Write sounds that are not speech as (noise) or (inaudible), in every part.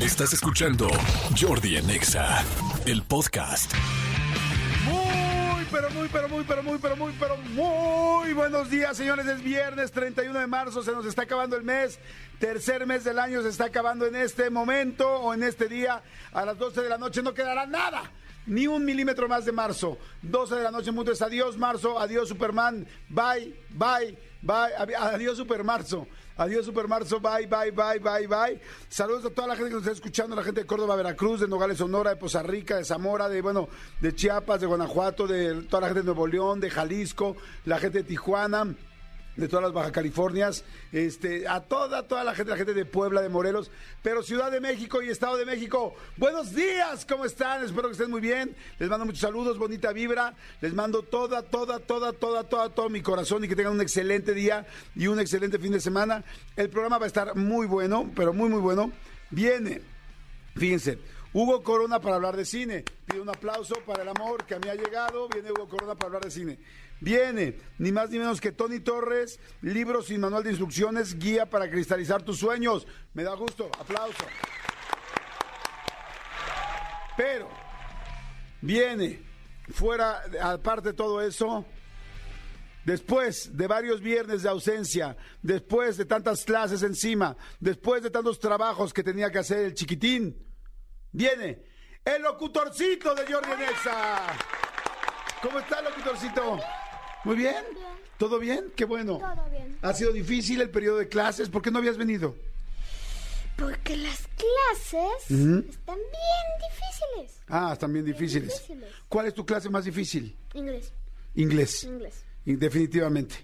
Estás escuchando Jordi en Exa, el podcast. Muy, pero muy, pero muy, pero muy, pero muy, pero muy buenos días, señores. Es viernes 31 de marzo, se nos está acabando el mes. Tercer mes del año se está acabando en este momento o en este día. A las 12 de la noche no quedará nada. Ni un milímetro más de marzo. 12 de la noche, mundo adiós, marzo. Adiós, Superman. Bye, bye, bye. Adiós, Supermarzo. Adiós, Supermarzo. Bye, bye, bye, bye, bye. Saludos a toda la gente que nos está escuchando, la gente de Córdoba, Veracruz, de Nogales, Sonora, de Poza Rica, de Zamora, de, bueno, de Chiapas, de Guanajuato, de toda la gente de Nuevo León, de Jalisco, la gente de Tijuana de todas las Baja Californias, este, a toda, toda la gente, la gente de Puebla, de Morelos, pero Ciudad de México y Estado de México. Buenos días, ¿cómo están? Espero que estén muy bien. Les mando muchos saludos, bonita vibra. Les mando toda, toda, toda, toda, toda, todo mi corazón y que tengan un excelente día y un excelente fin de semana. El programa va a estar muy bueno, pero muy, muy bueno. Viene, fíjense. Hugo Corona para hablar de cine. Pido un aplauso para el amor que a mí ha llegado. Viene Hugo Corona para hablar de cine. Viene, ni más ni menos que Tony Torres, libro sin manual de instrucciones, guía para cristalizar tus sueños. Me da gusto, aplauso. Pero, viene, fuera, aparte de todo eso, Después de varios viernes de ausencia, después de tantas clases encima, después de tantos trabajos que tenía que hacer el chiquitín, viene el locutorcito de Jordi Nexa. ¿Cómo está el locutorcito? Muy bien. ¿Todo bien? Qué bueno. Todo bien. ¿Ha sido difícil el periodo de clases? ¿Por qué no habías venido? Porque las clases están bien difíciles. Ah, están bien difíciles. difíciles. ¿Cuál es tu clase más difícil? Inglés, Inglés. inglés, Definitivamente.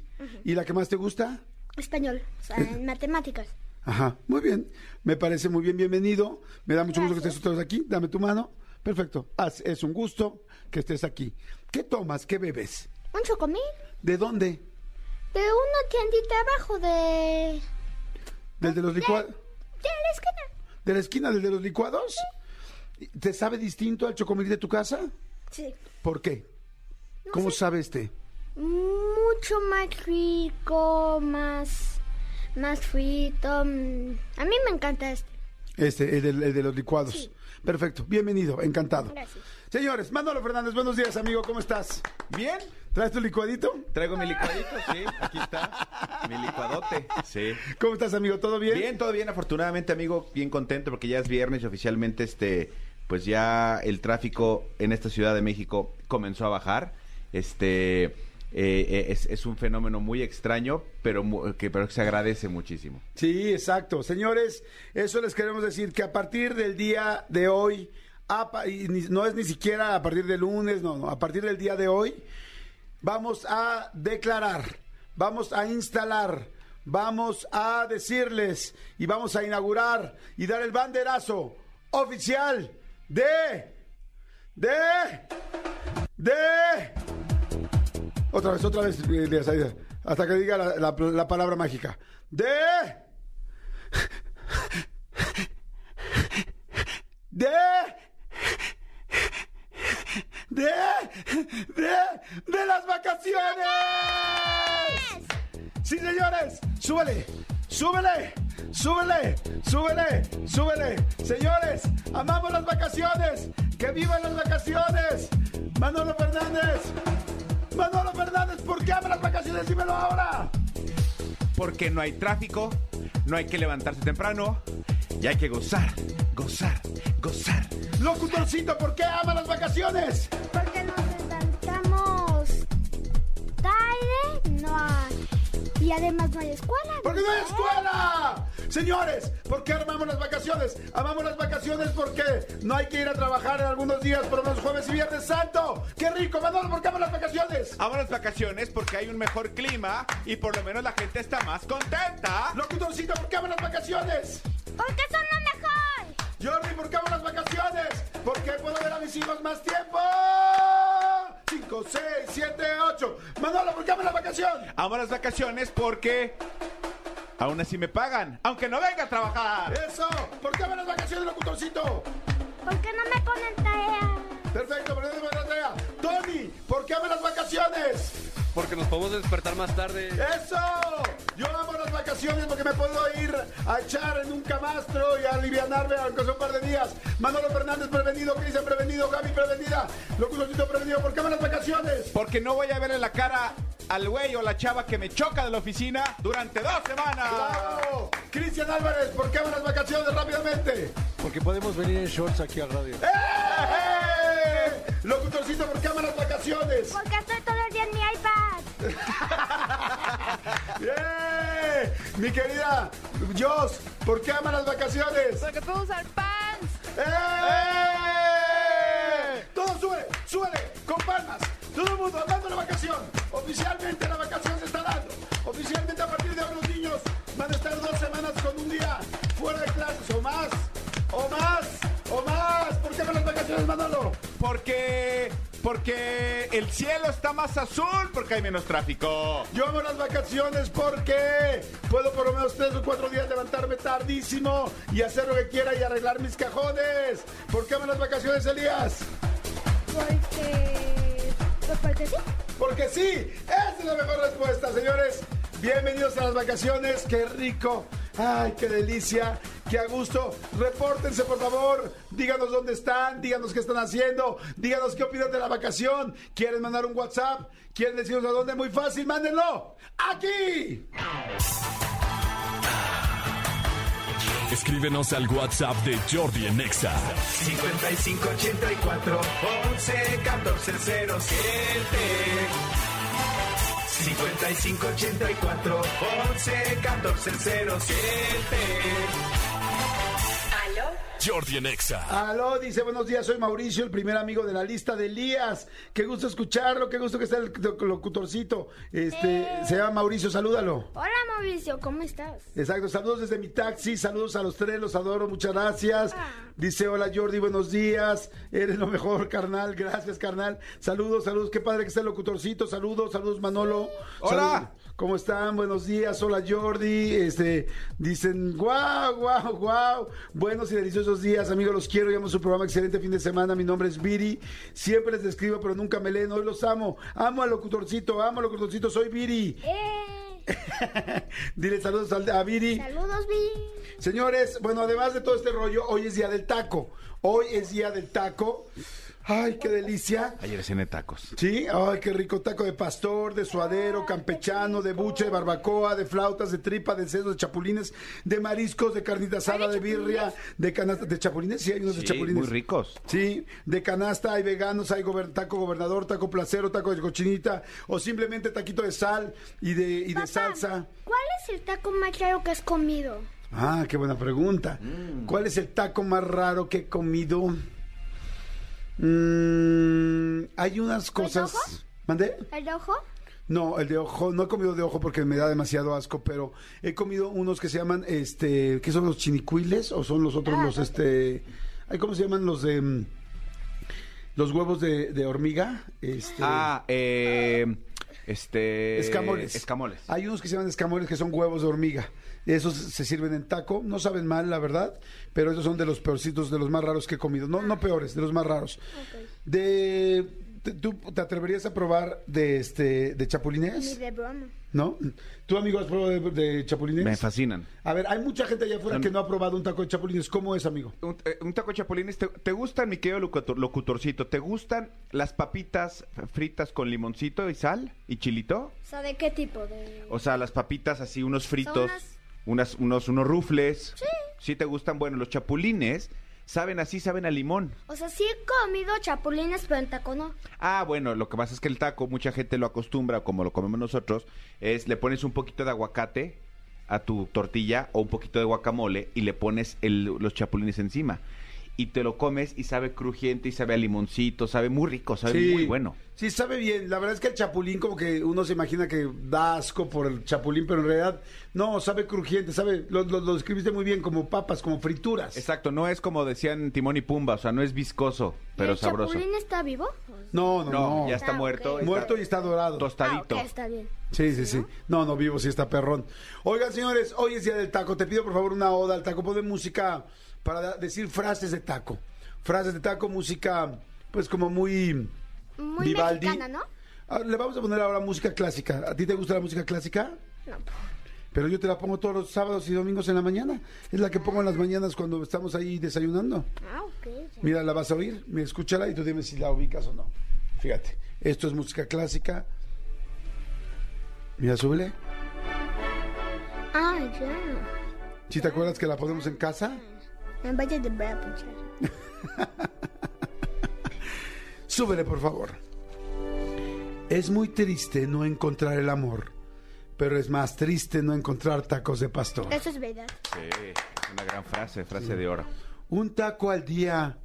¿Y la que más te gusta? español, o sea, en matemáticas. Ajá, muy bien. Me parece muy bien, bienvenido. Me da mucho gusto que estés todos aquí. Dame tu mano. Perfecto. Haz- Es un gusto que estés aquí. ¿Qué tomas? ¿Qué bebes? Un chocomil ¿De dónde? de una tiendita abajo de... ¿Del de los licuados? de la esquina. ¿De la esquina del de los licuados? ¿Te sabe distinto al chocomil de tu casa? Sí. ¿Por qué? ¿Cómo sabe este? Mucho más rico, más... más frito. A mí me encanta este. Este, el de, el de los licuados. Sí. Perfecto, bienvenido, encantado. Gracias. Señores, Manolo Fernández, buenos días, amigo, ¿cómo estás? Bien, ¿Traes tu licuadito? traigo mi licuadito, sí, aquí está, mi licuadote, sí. ¿Cómo estás, amigo? ¿Todo bien? Bien, todo bien, afortunadamente, amigo, bien contento porque ya es viernes y oficialmente, este, pues ya el tráfico en esta Ciudad de México comenzó a bajar, este, eh, eh, es, es un fenómeno muy extraño, pero que, pero que se agradece muchísimo. Sí, exacto. Señores, eso les queremos decir que a partir del día de hoy, a pa- y ni- no es ni siquiera a partir del lunes, no, no, a partir del día de hoy, vamos a declarar, vamos a instalar, vamos a decirles y vamos a inaugurar y dar el banderazo oficial de, de, de... Otra vez, otra vez, eh, hasta que diga la- la palabra mágica. De... De... De... De... De las vacaciones. Sí, señores, súbele, súbele, súbele, súbele, súbele. Señores, amamos las vacaciones. Que vivan las vacaciones. Manolo Fernández. Manolo Fernández, ¿por qué ama las vacaciones? Dímelo ahora. Porque no hay tráfico, no hay que levantarse temprano y hay que gozar, gozar, gozar. Locutorcito, ¿por qué ama las vacaciones? Porque nos levantamos tarde, no. Y además no hay escuela. ¡Porque no hay escuela! Señores, ¿por qué amamos las vacaciones? Amamos las vacaciones porque no hay que ir a trabajar en algunos días, pero los jueves y viernes santo. ¡Qué rico! Manolo, ¿por qué amas las vacaciones? Amo las vacaciones porque hay un mejor clima y por lo menos la gente está más contenta. Locutorcito, ¿por qué amas las vacaciones? Porque son lo mejor. Jordi, ¿por qué amo las vacaciones? Porque puedo ver a mis hijos más tiempo. 5, 6, 7, 8. Manolo, ¿por qué amas las vacaciones? Amo las vacaciones porque aún así me pagan, aunque no venga a trabajar. Eso. ¿Por qué amas las vacaciones, locutorcito? Porque no me ponen tarea. Perfecto, pero no. Tony, ¿por qué amas las vacaciones? Porque nos podemos despertar más tarde. ¡Eso! Yo amo las vacaciones porque me puedo ir a echar en un camastro y a alivianarme aunque sea un par de días. Manolo Fernández prevenido, Cristian prevenido, Gaby prevenida, Locutorcito prevenido. ¿Por qué amo las vacaciones? Porque no voy a ver en la cara al güey o la chava que me choca de la oficina durante dos semanas. ¡Bravo! Cristian Álvarez, ¿por qué amo las vacaciones rápidamente? Porque podemos venir en shorts aquí a radio. ¡Eh! Locutorcito, ¿por qué ama las vacaciones? Porque estoy todo el día en mi iPad. (laughs) ¡Bien! Mi querida Jos, ¿por qué ama las vacaciones? Porque puedo usar pants. ¡Eh! Todo sube, súbele, con palmas. Todo el mundo dando la vacación. Oficialmente la vacación se está dando. Oficialmente a partir de ahora los niños van a estar dos semanas con un día fuera de clases o más. O más, o más. ¿Por qué aman las vacaciones, Manolo? Porque. Porque el cielo está más azul porque hay menos tráfico. Yo amo las vacaciones porque puedo por lo menos tres o cuatro días levantarme tardísimo y hacer lo que quiera y arreglar mis cajones. ¿Por qué amo las vacaciones, Elías? Porque. Porque sí. Porque sí, esa es la mejor respuesta, señores. Bienvenidos a las vacaciones, qué rico. Ay, qué delicia, qué a gusto. Repórtense, por favor. Díganos dónde están, díganos qué están haciendo, díganos qué opinan de la vacación. ¿Quieren mandar un WhatsApp? ¿Quieren decirnos a dónde? Muy fácil, mándenlo. Aquí. Escríbenos al WhatsApp de Jordi en Exa. 5584 11 14 07 5584 11 14 07 ¿Aló? Jordi en Exa. Aló, dice buenos días, soy Mauricio, el primer amigo de la lista de Elías. Qué gusto escucharlo, qué gusto que está el locutorcito. Este, se llama Mauricio, salúdalo. Hola Mauricio, ¿cómo estás? Exacto, saludos desde mi taxi, saludos a los tres, los adoro, muchas gracias. Ah. Dice, hola Jordi, buenos días, eres lo mejor, carnal, gracias, carnal. Saludos, saludos, qué padre que está el locutorcito, saludos, saludos, Manolo. Hola. Saludos. ¿Cómo están? Buenos días, hola Jordi. Este, dicen, guau, guau, guau. Buenos y deliciosos días, amigos, los quiero. Llamo su programa Excelente Fin de Semana. Mi nombre es Viri. Siempre les escribo, pero nunca me leen. Hoy los amo. Amo al locutorcito, amo al locutorcito. Soy Viri. ¡Eh! (laughs) Dile saludos al- a Viri. Saludos, Vi. Señores, bueno, además de todo este rollo, hoy es día del taco. Hoy es día del taco. Ay, qué delicia. Ayer cené tacos. Sí, ay, qué rico taco de pastor, de suadero, campechano, de buche, de barbacoa, de flautas, de tripa, de sesos, de chapulines, de mariscos, de carnita asada, de birria, de canasta, de chapulines, sí, hay unos de chapulines. muy ricos. Sí, de canasta hay veganos, hay gober- taco gobernador, taco placero, taco de cochinita, o simplemente taquito de sal y de, y de Papá, salsa. ¿Cuál es el taco más raro que has comido? Ah, qué buena pregunta. ¿Cuál es el taco más raro que he comido? Mm, hay unas cosas. ojo? ¿Mandé? ¿El de ojo? No, el de ojo, no he comido de ojo porque me da demasiado asco, pero he comido unos que se llaman, este, ¿qué son los chinicuiles? ¿O son los otros, Ah, los, este, ay, ¿cómo se llaman los de, mm, los huevos de, de hormiga? Este, Ah, eh, este. escamoles. Escamoles. Hay unos que se llaman escamoles que son huevos de hormiga. Esos se sirven en taco, no saben mal, la verdad, pero esos son de los peorcitos, de los más raros que he comido. No, no peores, de los más raros. De, te- ¿Tú te atreverías a probar de este de Ni chapulines? de broma. ¿No? ¿Tú, amigo, has probado de, de chapulines? Me fascinan. A ver, hay mucha gente allá afuera que no ha probado un taco de chapulines. ¿Cómo es, amigo? Un, eh, un taco de chapulines, ¿te, te gustan, mi querido locutor- locutorcito? ¿Te gustan las papitas fritas con limoncito y sal y chilito? O sea, ¿de qué tipo? De... O sea, las papitas así, unos fritos, unas- unas, unos, unos rufles. Sí. Sí te gustan, bueno, los chapulines saben así, saben a limón. O sea, sí he comido chapulines, pero en taco no. Ah, bueno, lo que pasa es que el taco, mucha gente lo acostumbra, como lo comemos nosotros, es le pones un poquito de aguacate a tu tortilla o un poquito de guacamole y le pones el- los chapulines encima. Y te lo comes y sabe crujiente y sabe a limoncito, sabe muy rico, sabe muy bueno. Sí, sabe bien. La verdad es que el chapulín, como que uno se imagina que da asco por el chapulín, pero en realidad no, sabe crujiente, sabe, lo, lo, lo describiste muy bien, como papas, como frituras. Exacto, no es como decían Timón y Pumba, o sea, no es viscoso, pero ¿El sabroso. chapulín está vivo? No, no, No, no. ya está Ah, muerto. Muerto y está dorado. tostadito. Ah, está bien. Sí, sí, sí. No, no, vivo, sí está perrón. Oigan, señores, hoy es día del taco. Te pido, por favor, una oda al taco. Pon música para decir frases de taco. Frases de taco, música, pues como muy... Muy Vivaldi. mexicana, ¿no? Ah, le vamos a poner ahora música clásica. ¿A ti te gusta la música clásica? No. Pero yo te la pongo todos los sábados y domingos en la mañana. Es la que pongo en las mañanas cuando estamos ahí desayunando. Ah, ok. ya. Mira, la vas a oír, me escúchala y tú dime si la ubicas o no. Fíjate, esto es música clásica. Mira, súbele. Ah, ya. ¿Sí te acuerdas que la ponemos en casa? En Valle de Brabant. (laughs) Súbele, por favor. Es muy triste no encontrar el amor, pero es más triste no encontrar tacos de pastor. Eso es verdad. Sí, una gran frase, frase de oro. Un taco al día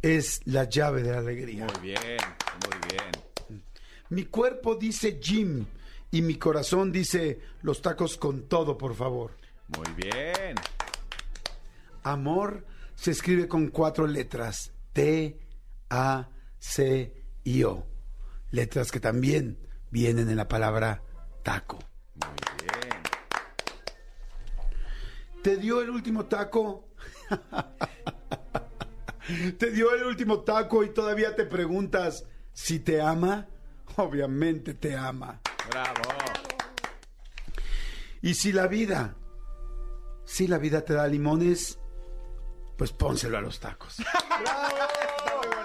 es la llave de la alegría. Muy bien, muy bien. Mi cuerpo dice Jim y mi corazón dice los tacos con todo, por favor. Muy bien. Amor se escribe con cuatro letras. T, A, C y O. Letras que también vienen en la palabra taco. Muy bien. ¿Te dio el último taco? (laughs) ¿Te dio el último taco y todavía te preguntas si te ama? Obviamente te ama. Bravo. Y si la vida, si la vida te da limones, pues pónselo a los tacos. (laughs)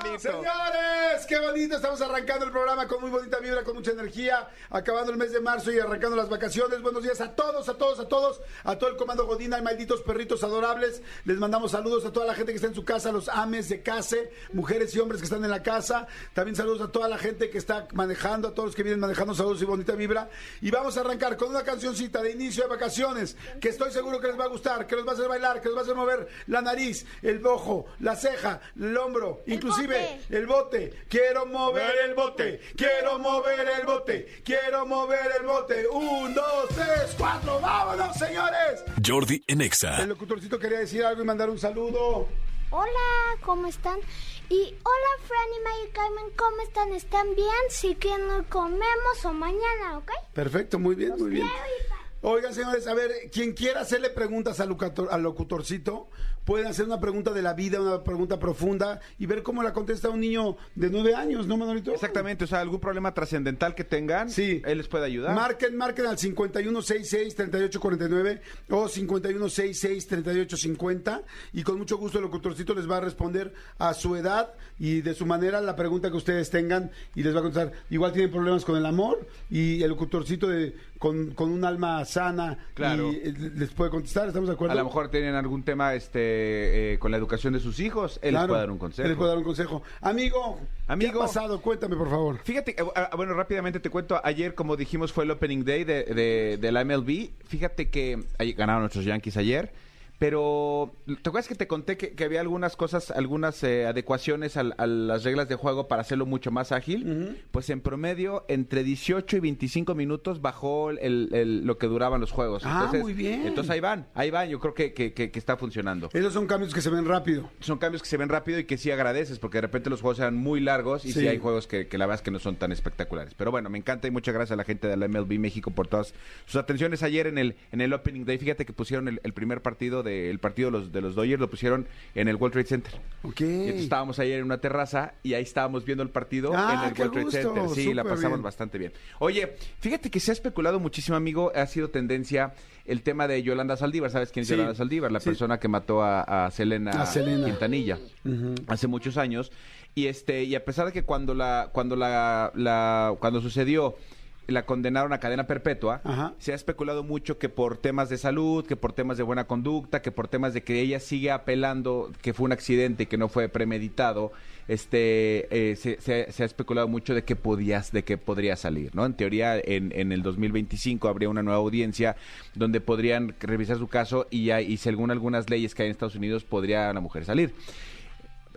Señores, qué bonito. Estamos arrancando el programa con muy bonita vibra, con mucha energía. Acabando el mes de marzo y arrancando las vacaciones. Buenos días a todos, a todos, a todos. A todo el comando Godina y malditos perritos adorables. Les mandamos saludos a toda la gente que está en su casa, los ames de case, mujeres y hombres que están en la casa. También saludos a toda la gente que está manejando, a todos los que vienen manejando. Saludos y bonita vibra. Y vamos a arrancar con una cancioncita de inicio de vacaciones que estoy seguro que les va a gustar, que los va a hacer bailar, que los va a hacer mover la nariz, el ojo, la ceja, el hombro, inclusive el bote. Quiero mover el bote, quiero mover el bote, quiero mover el bote. Un, dos, tres, cuatro, vámonos, señores. Jordi en Exa. El locutorcito quería decir algo y mandar un saludo. Hola, ¿cómo están? Y hola, Fran y Mary Carmen, ¿cómo están? ¿Están bien? Si que no comemos o mañana, ¿ok? Perfecto, muy bien, muy bien. Oigan, señores, a ver, quien quiera hacerle preguntas al, locutor- al locutorcito, pueden hacer una pregunta de la vida, una pregunta profunda y ver cómo la contesta un niño de nueve años, ¿no, Manolito? Exactamente, o sea, algún problema trascendental que tengan, Sí. él les puede ayudar. Marquen, marquen al 5166-3849 o 5166-3850 y con mucho gusto el locutorcito les va a responder a su edad y de su manera la pregunta que ustedes tengan y les va a contestar. Igual tienen problemas con el amor y el locutorcito de, con, con un alma sana Claro. y eh, les puede contestar, ¿estamos de acuerdo? A lo mejor tienen algún tema este eh, con la educación de sus hijos, él les Claro, puede dar un consejo. Él les puede dar un consejo. Amigo, Amigo. ¿qué ha pasado? Cuéntame, por favor. Fíjate, eh, ah, bueno, rápidamente te cuento, ayer, como dijimos, fue el opening day de, de- de la MLB. Fíjate que ahí ganaron nuestros Yankees ayer, pero ¿te acuerdas que te conté que, que había algunas cosas, algunas eh, adecuaciones al- a, las reglas de juego para hacerlo mucho más ágil? Pues en promedio, entre 18 y 25 minutos bajó el- el- lo que duraban los juegos. Ah, muy bien. Entonces ahí van, ahí van, yo creo que, que- que- que está funcionando. Esos son cambios que se ven rápido. Son cambios que se ven rápido y que sí agradeces, porque de repente los juegos eran muy largos y sí, Sí. hay juegos que, que la verdad es que no son tan espectaculares. Pero bueno, me encanta y muchas gracias a la gente de la MLB México por todas sus atenciones ayer en el en el Opening Day. Fíjate que pusieron el, el primer partido de, el partido de los, de los Dodgers, lo pusieron en el World Trade Center. Ok. Y entonces estábamos ayer en una terraza y ahí estábamos viendo el partido Ah, en el qué World Trade gusto, Center. Sí, la pasamos bien. bastante bien. Oye, fíjate que se ha especulado muchísimo, amigo, ha sido tendencia el tema de Yolanda Saldívar. ¿Sabes quién es Sí. Yolanda Saldívar? La Sí. persona que mató a, a Selena, A Selena. Quintanilla hace muchos años. Y este, y a pesar de que cuando la, cuando la, la- cuando sucedió la condenaron a cadena perpetua, Ajá. se ha especulado mucho que por temas de salud, que por temas de buena conducta, que por temas de que ella sigue apelando que fue un accidente y que no fue premeditado, este, eh, se, se- se ha especulado mucho de que podías, de que podría salir, ¿no? En teoría, en, en el 2025 habría una nueva audiencia donde podrían revisar su caso y, ya- y según algunas leyes que hay en Estados Unidos podría la mujer salir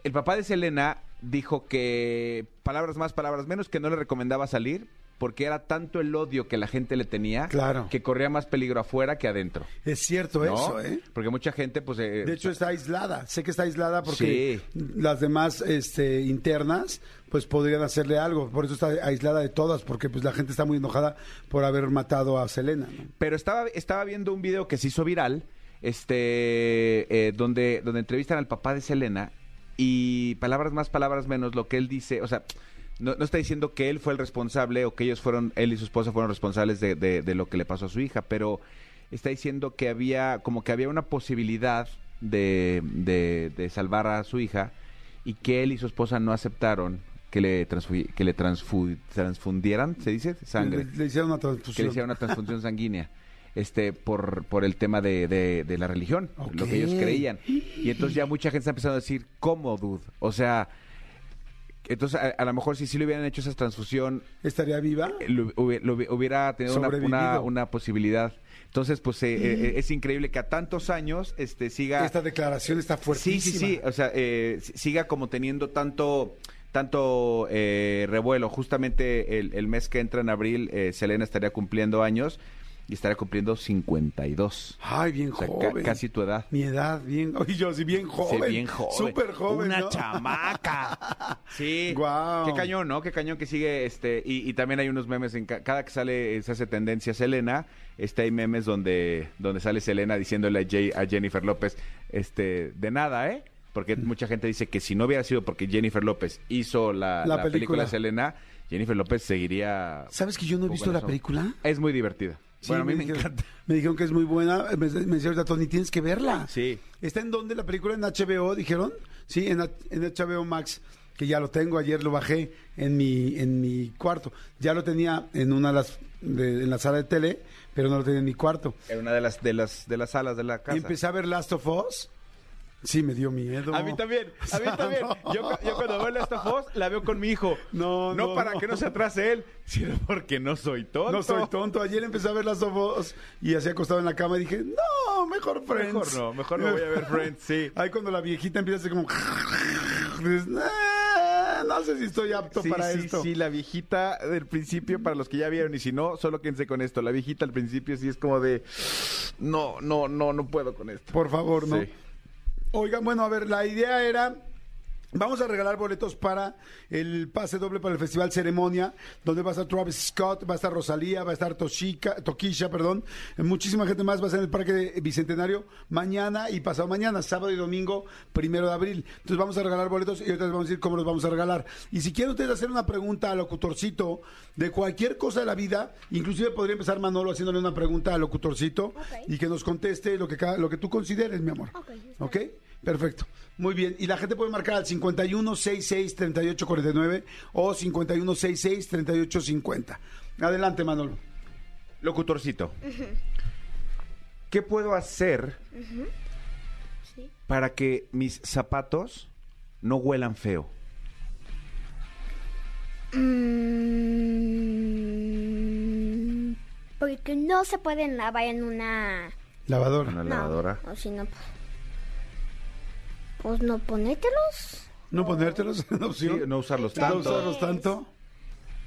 el papá de Selena dijo que palabras más, palabras menos, que no le recomendaba salir porque era tanto el odio que la gente le tenía Claro. que corría más peligro afuera que adentro. Es cierto ¿no? eso, ¿eh? Porque mucha gente, pues... eh, De hecho está aislada. Sé que está aislada porque las demás este, internas pues podrían hacerle algo. Por eso está aislada de todas porque pues la gente está muy enojada por haber matado a Selena. ¿no? Pero estaba, estaba viendo un video que se hizo viral, este, eh, donde, donde entrevistan al papá de Selena y palabras más, palabras menos, lo que él dice, o sea, no, no está diciendo que él fue el responsable o que ellos fueron, él y su esposa fueron responsables de, de- de lo que le pasó a su hija, pero está diciendo que había, como que había una posibilidad de, de, de salvar a su hija y que él y su esposa no aceptaron que le, que le transfu- transfundieran, ¿se dice? Sangre. Le, le hicieron una que le transfusión. hicieran una transfusión sanguínea. Este, por, por el tema de, de- de la religión, lo que ellos creían. Y entonces ya mucha gente está empezando a decir, ¿cómo, dude? O sea, entonces a, a lo mejor si sí le hubieran hecho esa transfusión, ¿Estaría viva? eh, lo, hubi- lo hubi- hubiera tenido una, una, una posibilidad. Entonces, pues eh, eh, es increíble que a tantos años este siga... Esta declaración está Sí, fuertísima. sí, sí. O sea, eh, siga como teniendo tanto tanto eh, revuelo. Justamente el, el mes que entra en abril, Selena estaría cumpliendo años y estaría cumpliendo 52. Ay, bien O sea, ca- joven. casi tu edad. Mi edad, bien. (laughs) Oye, yo sí, bien Sí, joven. bien joven. Súper joven. Una ¿no? chamaca. (laughs) Sí. Guau. Qué cañón, ¿no? Qué cañón que sigue este. Y, y también hay unos memes en ca- cada que sale, se hace tendencia Selena, este hay memes donde, donde sale Selena diciéndole a, Jay- a Jennifer López, este, de nada, ¿eh? Porque mucha gente dice que si no hubiera sido porque Jennifer López hizo la, La la película. película. Selena, Jennifer López seguiría. ¿Sabes que yo no he visto la eso. película? Es muy divertida. Sí, bueno, a mí me, dijeron, encanta. (laughs) Me dijeron que es muy buena. Me, me dijeron, ahorita, Tony, tienes que verla. Sí. ¿Está en dónde la película? ¿En HBO, dijeron? Sí, en, en HBO Max, que ya lo tengo. Ayer lo bajé en mi, en mi cuarto. Ya lo tenía en una de las, de- en la sala de tele, pero no lo tenía en mi cuarto. En una de las, de las, de las salas de la casa. Y empecé a ver Last of Us. Sí, me dio miedo. A mí también, a mí (laughs) también. Yo, cu- yo cuando veo of Us, la veo con mi hijo. No, no. no, para que no se atrase él, sino porque no soy tonto. No soy tonto. Ayer empecé a ver Last of Us y así acostado en la cama y dije, no, mejor Friends. Mejor no, mejor no voy a ver Friends, sí. (laughs) Ahí cuando la viejita empieza a hacer como... (laughs) dices, "Ah, no sé si estoy apto Sí, para sí, esto. sí, la viejita del principio, para los que ya vieron, y si no, solo quédense con esto. La viejita al principio sí es como de, no, no, no, no puedo con esto. Por favor, no. Sí. Oigan, bueno, a ver, la idea era... Vamos a regalar boletos para el pase doble para el Festival Ceremonia, donde va a estar Travis Scott, va a estar Rosalía, va a estar Toshika, Tokisha, perdón. Muchísima gente más va a estar en el Parque Bicentenario mañana y pasado mañana, sábado y domingo, primero de abril. Entonces vamos a regalar boletos y ahorita les vamos a decir cómo los vamos a regalar. Y si quieren ustedes hacer una pregunta al locutorcito de cualquier cosa de la vida, inclusive podría empezar Manolo haciéndole una pregunta al locutorcito y que nos conteste lo que, lo que tú consideres, mi amor. Ok, está ¿Ok? Perfecto. Muy bien. Y la gente puede marcar al 5166-3849 o 5166-3850. Adelante, Manolo. Locutorcito. ¿Qué puedo hacer Sí. para que mis zapatos no huelan feo? Mm, porque no se pueden lavar en una... Lavadora. Una no, lavadora. O si no... Pues no ponértelos. No ponértelos (laughs) en Sí, no usarlos No tanto. usarlos tanto.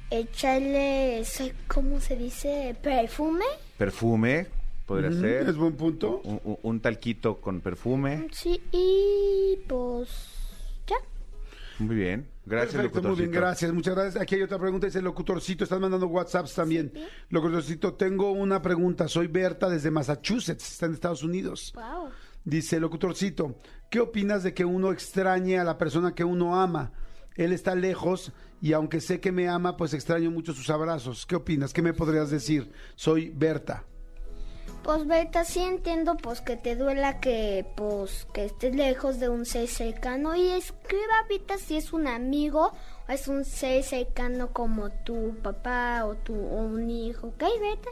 Echarle, ese- ¿cómo se dice? Perfume. Perfume, podría Ujú, ser. Es buen punto. Un, un- un talquito con perfume. Sí, y pues ya. Muy bien. Gracias, Perfecto, muy bien, locutorcito. gracias, muchas gracias. Aquí hay otra pregunta, dice el locutorcito, están mandando WhatsApps también. Sí. Locutorcito, tengo una pregunta, soy Berta desde Massachusetts, está en Estados Unidos. Wow. Dice locutorcito, ¿qué opinas de que uno extrañe a la persona que uno ama? Él está lejos y aunque sé que me ama, pues extraño mucho sus abrazos. ¿Qué opinas? ¿Qué me podrías decir? Soy Berta. Pues Berta, sí entiendo pues que te duela que pues que estés lejos de un ser cercano y escriba ahorita si es un amigo o es un ser cercano como tu papá o tu o un hijo, ¿ok Berta?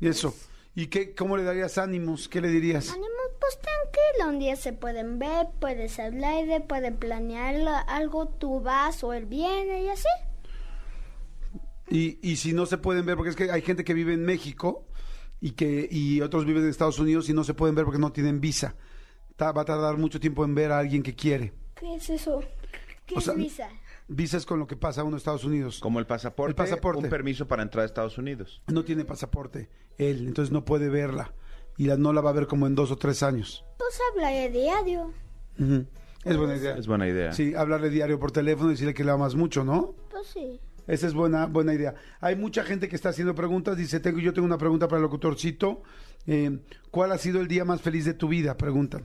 Y eso. ¿Y qué, cómo le darías ánimos? ¿Qué le dirías? Ánimo, pues tranquilo, un día se pueden ver, puedes hablar, de- pueden planear la- algo, tú vas o él viene y así. Y, y si no se pueden ver, porque es que hay gente que vive en México y que y otros viven en Estados Unidos y no se pueden ver porque no tienen visa. Ta- va a tardar mucho tiempo en ver a alguien que quiere. ¿Qué es eso? ¿Qué O es sea, visa? Visa es con lo que pasa uno en Estados Unidos. Como el pasaporte, El pasaporte. un permiso para entrar a Estados Unidos. No tiene pasaporte él, entonces no puede verla. Y la, no la va a ver como en dos o tres años. Pues hablaré diario. Es buena idea. Es buena idea. Sí, hablarle diario por teléfono y decirle que le amas mucho, ¿no? Pues sí. Esa es buena, buena idea. Hay mucha gente que está haciendo preguntas. Dice, tengo, yo tengo una pregunta para el locutorcito. Eh, ¿Cuál ha sido el día más feliz de tu vida? Preguntan.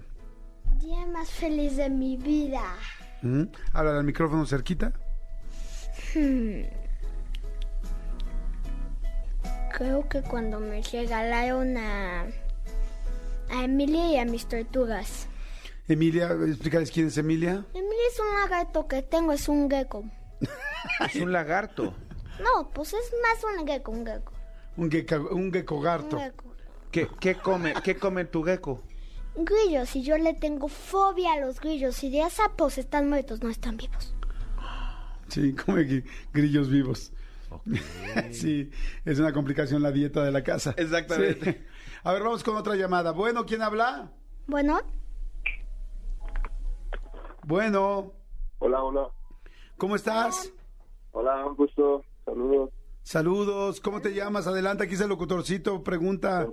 Día más feliz de mi vida. Ujú. Habla al micrófono cerquita. creo que cuando me regalaron a, a Emilia y a mis tortugas. Emilia, explícales quién es Emilia. Emilia es un lagarto que tengo, es un gecko. (laughs) Es un lagarto. No, pues es más un gecko, un gecko. Un, gecko, un gecko. ¿Qué, qué come, qué come tu gecko? Grillos, y yo le tengo fobia a los grillos. Y de sapos están muertos, no están vivos. Sí, come gri- grillos vivos. (laughs) Sí, es una complicación la dieta de la casa. Exactamente. Sí. A ver, vamos con otra llamada. Bueno, ¿quién habla? Bueno, Bueno, Hola, hola. ¿cómo estás? Hola, un gusto. Saludos. Saludos, ¿cómo te llamas? Adelante, aquí es el locutorcito, pregunta.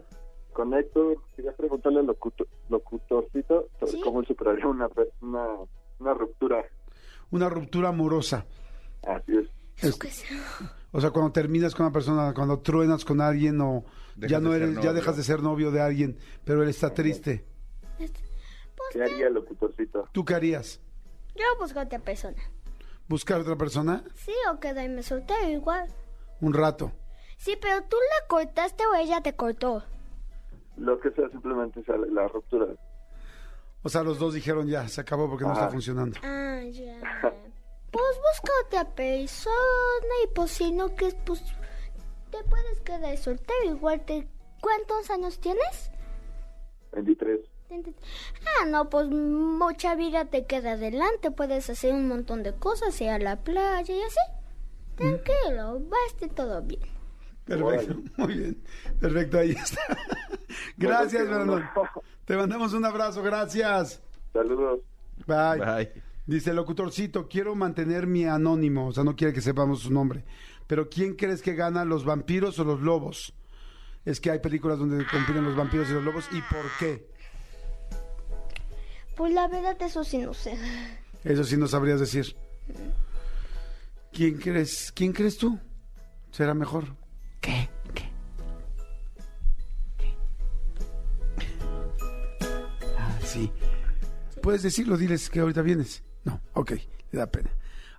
Con Héctor, quería preguntarle al locutor, locutorcito sobre Sí. cómo superaría una, una, una ruptura. Una ruptura amorosa. Así es. Es- o sea, cuando terminas con una persona, cuando truenas con alguien o Dejas ya no eres, ya dejas de ser novio de alguien, pero él está triste. ¿Qué haría el locutorcito? ¿Tú qué harías? yo busco otra persona. ¿Buscar otra persona? Sí, o quedarme soltero igual. Un rato. Sí, pero tú la cortaste o ella te cortó. Lo que sea, simplemente sea la, la ruptura. O sea, los dos dijeron ya, se acabó porque no está funcionando. Ah, ya. (laughs) Pues busca otra persona y pues si no, que pues te puedes quedar soltero. Igual te... ¿Cuántos años tienes? 23. Ah, no, pues mucha vida te queda adelante. Puedes hacer un montón de cosas, ir a la playa y así. Tranquilo, va a estar todo bien. Perfecto, muy bien. Perfecto, ahí está. (laughs) Gracias, Bueno, Fernando. Te mandamos un abrazo, gracias. Saludos. Bye. Bye. Dice el locutorcito, quiero mantener mi anónimo, o sea, no quiere que sepamos su nombre. Pero ¿quién crees que gana, los vampiros o los lobos? Es que hay películas donde compiten los vampiros y los lobos, ¿y por qué? Pues la verdad, eso sí no sé. Eso sí no sabrías decir. ¿Quién crees, quién crees tú? ¿Será mejor? ¿Qué? ¿Qué? Ah, sí. Puedes decirlo, diles que ahorita vienes. No, ok, le da pena.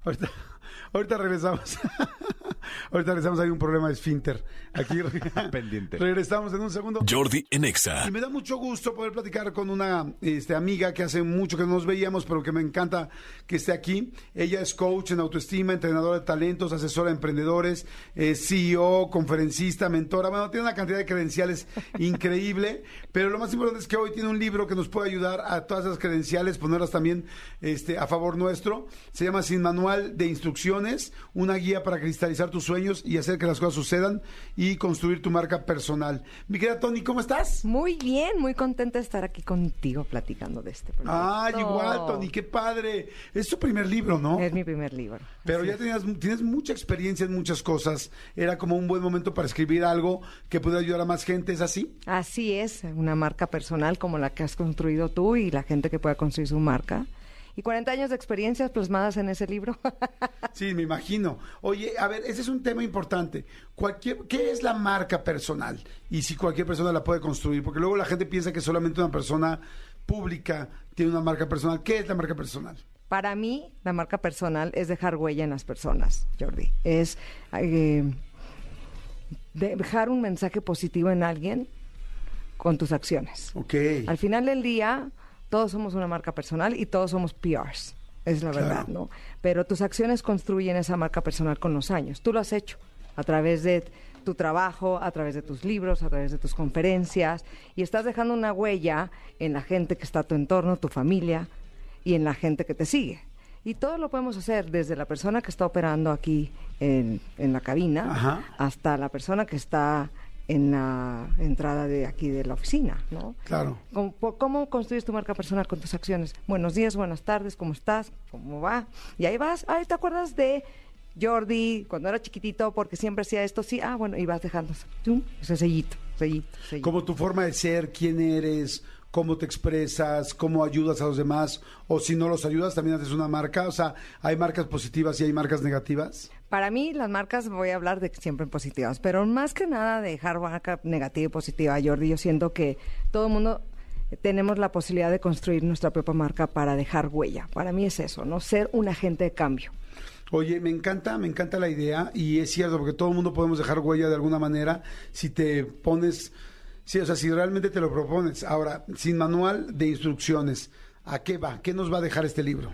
Ahorita, (laughs) ahorita regresamos. (laughs) ahorita regresamos, hay un problema de esfínter. Aquí (laughs) (laughs) Pendiente. Regresamos en un segundo. Jordi en Exa. Y me da mucho gusto poder platicar con una este, amiga que hace mucho que no nos veíamos, pero que me encanta que esté aquí. Ella es coach en autoestima, entrenadora de talentos, asesora de emprendedores, eh, CEO, conferencista, mentora. Bueno, tiene una cantidad de credenciales (laughs) increíble, pero lo más importante es que hoy tiene un libro que nos puede ayudar a todas esas credenciales, ponerlas también este, a favor nuestro. Se llama Sin Manual de Instrucciones, una guía para cristalizar tus sueños y hacer que las cosas sucedan y construir tu marca personal. Mi querida Tony, ¿cómo estás? Muy bien, muy contenta de estar aquí contigo platicando de este proyecto. Ah, igual, Tony, qué padre. Es tu primer libro, ¿no? Es mi primer libro. Pero ya tenías, tienes mucha experiencia en muchas cosas. Era como un buen momento para escribir algo que pudiera ayudar a más gente, ¿es así? Así es, una marca personal como la que has construido tú y la gente que pueda construir su marca. Y 40 años de experiencias plasmadas en ese libro. (laughs) Sí, me imagino. Oye, a ver, ese es un tema importante. Cualquier, ¿Qué es la marca personal? Y si cualquier persona la puede construir, porque luego la gente piensa que solamente una persona pública tiene una marca personal. ¿Qué es la marca personal? Para mí, la marca personal es dejar huella en las personas, Jordi. Es eh, dejar un mensaje positivo en alguien con tus acciones. Ok. Al final del día, todos somos una marca personal y todos somos PRs. Es la Claro. verdad, ¿no? Pero tus acciones construyen esa marca personal con los años. Tú lo has hecho a través de tu trabajo, a través de tus libros, a través de tus conferencias y estás dejando una huella en la gente que está a tu entorno, tu familia y en la gente que te sigue. Y todo lo podemos hacer desde la persona que está operando aquí en, en la cabina Ajá. hasta la persona que está en la entrada de aquí de la oficina, ¿no? Claro. ¿Cómo, cómo construyes tu marca personal con tus acciones? Buenos días, buenas tardes, ¿cómo estás? ¿Cómo va? Y ahí vas, ay, ¿te acuerdas de Jordi cuando era chiquitito porque siempre hacía esto? Sí, ah, bueno, y vas dejando ¡tum! ese sellito, sellito, sellito. Como tu forma de ser, quién eres, cómo te expresas, cómo ayudas a los demás, o si no los ayudas, también haces una marca. O sea, ¿hay marcas positivas y hay marcas negativas? Para mí, las marcas, voy a hablar de siempre positivas, pero más que nada de dejar marca negativa y positiva, Jordi, yo siento que todo el mundo tenemos la posibilidad de construir nuestra propia marca para dejar huella. Para mí es eso, ¿no? Ser un agente de cambio. Oye, me encanta, me encanta la idea y es cierto porque todo el mundo podemos dejar huella de alguna manera si te pones, sí, o sea, si realmente te lo propones. Ahora, sin manual de instrucciones, ¿a qué va? ¿Qué nos va a dejar este libro?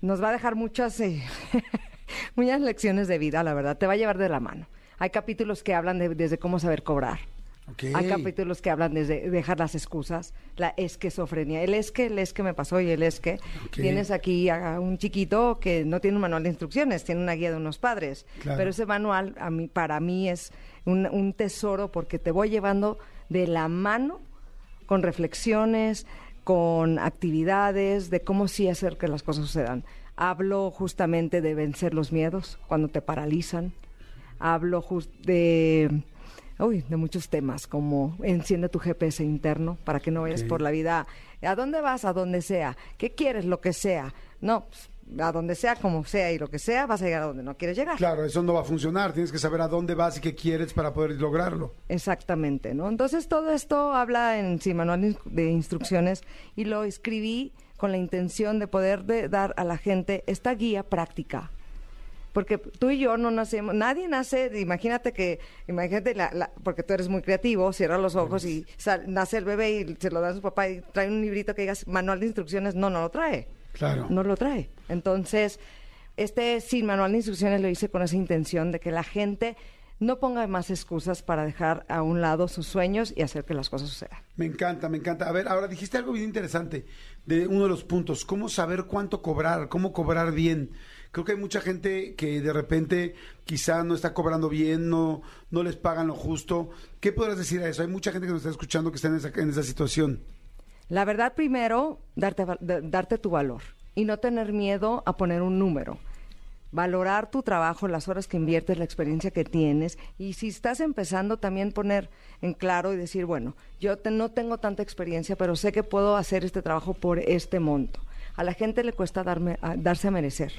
Nos va a dejar muchas, eh, (laughs) muchas lecciones de vida, la verdad. Te va a llevar de la mano. Hay capítulos que hablan de, desde cómo saber cobrar. Hay capítulos que hablan desde dejar las excusas, la esquizofrenia. El es que, el es que me pasó y el es que. Tienes aquí a un chiquito que no tiene un manual de instrucciones, tiene una guía de unos padres. Claro. Pero ese manual a mí, para mí es un, un tesoro porque te voy llevando de la mano con reflexiones, con actividades, de cómo sí hacer que las cosas sucedan. Hablo justamente de vencer los miedos cuando te paralizan. Hablo de, uy, de muchos temas, como enciende tu GPS interno para que no vayas por la vida. ¿A dónde vas? A donde sea. ¿Qué quieres? Lo que sea. No, pues, a donde sea, como sea y lo que sea, vas a llegar a donde no quieres llegar. Claro, eso no va a funcionar. Tienes que saber a dónde vas y qué quieres para poder lograrlo. Exactamente, ¿no? Entonces todo esto habla en sí, manual de ins- de instrucciones y lo escribí con la intención de poder de- dar a la gente esta guía práctica. Porque tú y yo no nacemos, nadie nace, imagínate que, imagínate, la, la- porque tú eres muy creativo, cierra los ojos y sal- nace el bebé y se lo da a su papá y trae un librito que digas manual de instrucciones, no, no lo trae. Claro. No lo trae. Entonces, este sin manual de instrucciones lo hice con esa intención de que la gente no ponga más excusas para dejar a un lado sus sueños y hacer que las cosas sucedan. Me encanta, me encanta. A ver, ahora dijiste algo bien interesante de uno de los puntos, cómo saber cuánto cobrar, cómo cobrar bien. Creo que hay mucha gente que de repente quizá no está cobrando bien, no, no les pagan lo justo. ¿Qué podrás decir a eso? Hay mucha gente que nos está escuchando que está en esa, en esa situación. La verdad, primero, darte, darte tu valor y no tener miedo a poner un número. Valorar tu trabajo, las horas que inviertes, la experiencia que tienes. Y si estás empezando, también poner en claro y decir, bueno, yo te- no tengo tanta experiencia, pero sé que puedo hacer este trabajo por este monto. A la gente le cuesta darme, darse a merecer.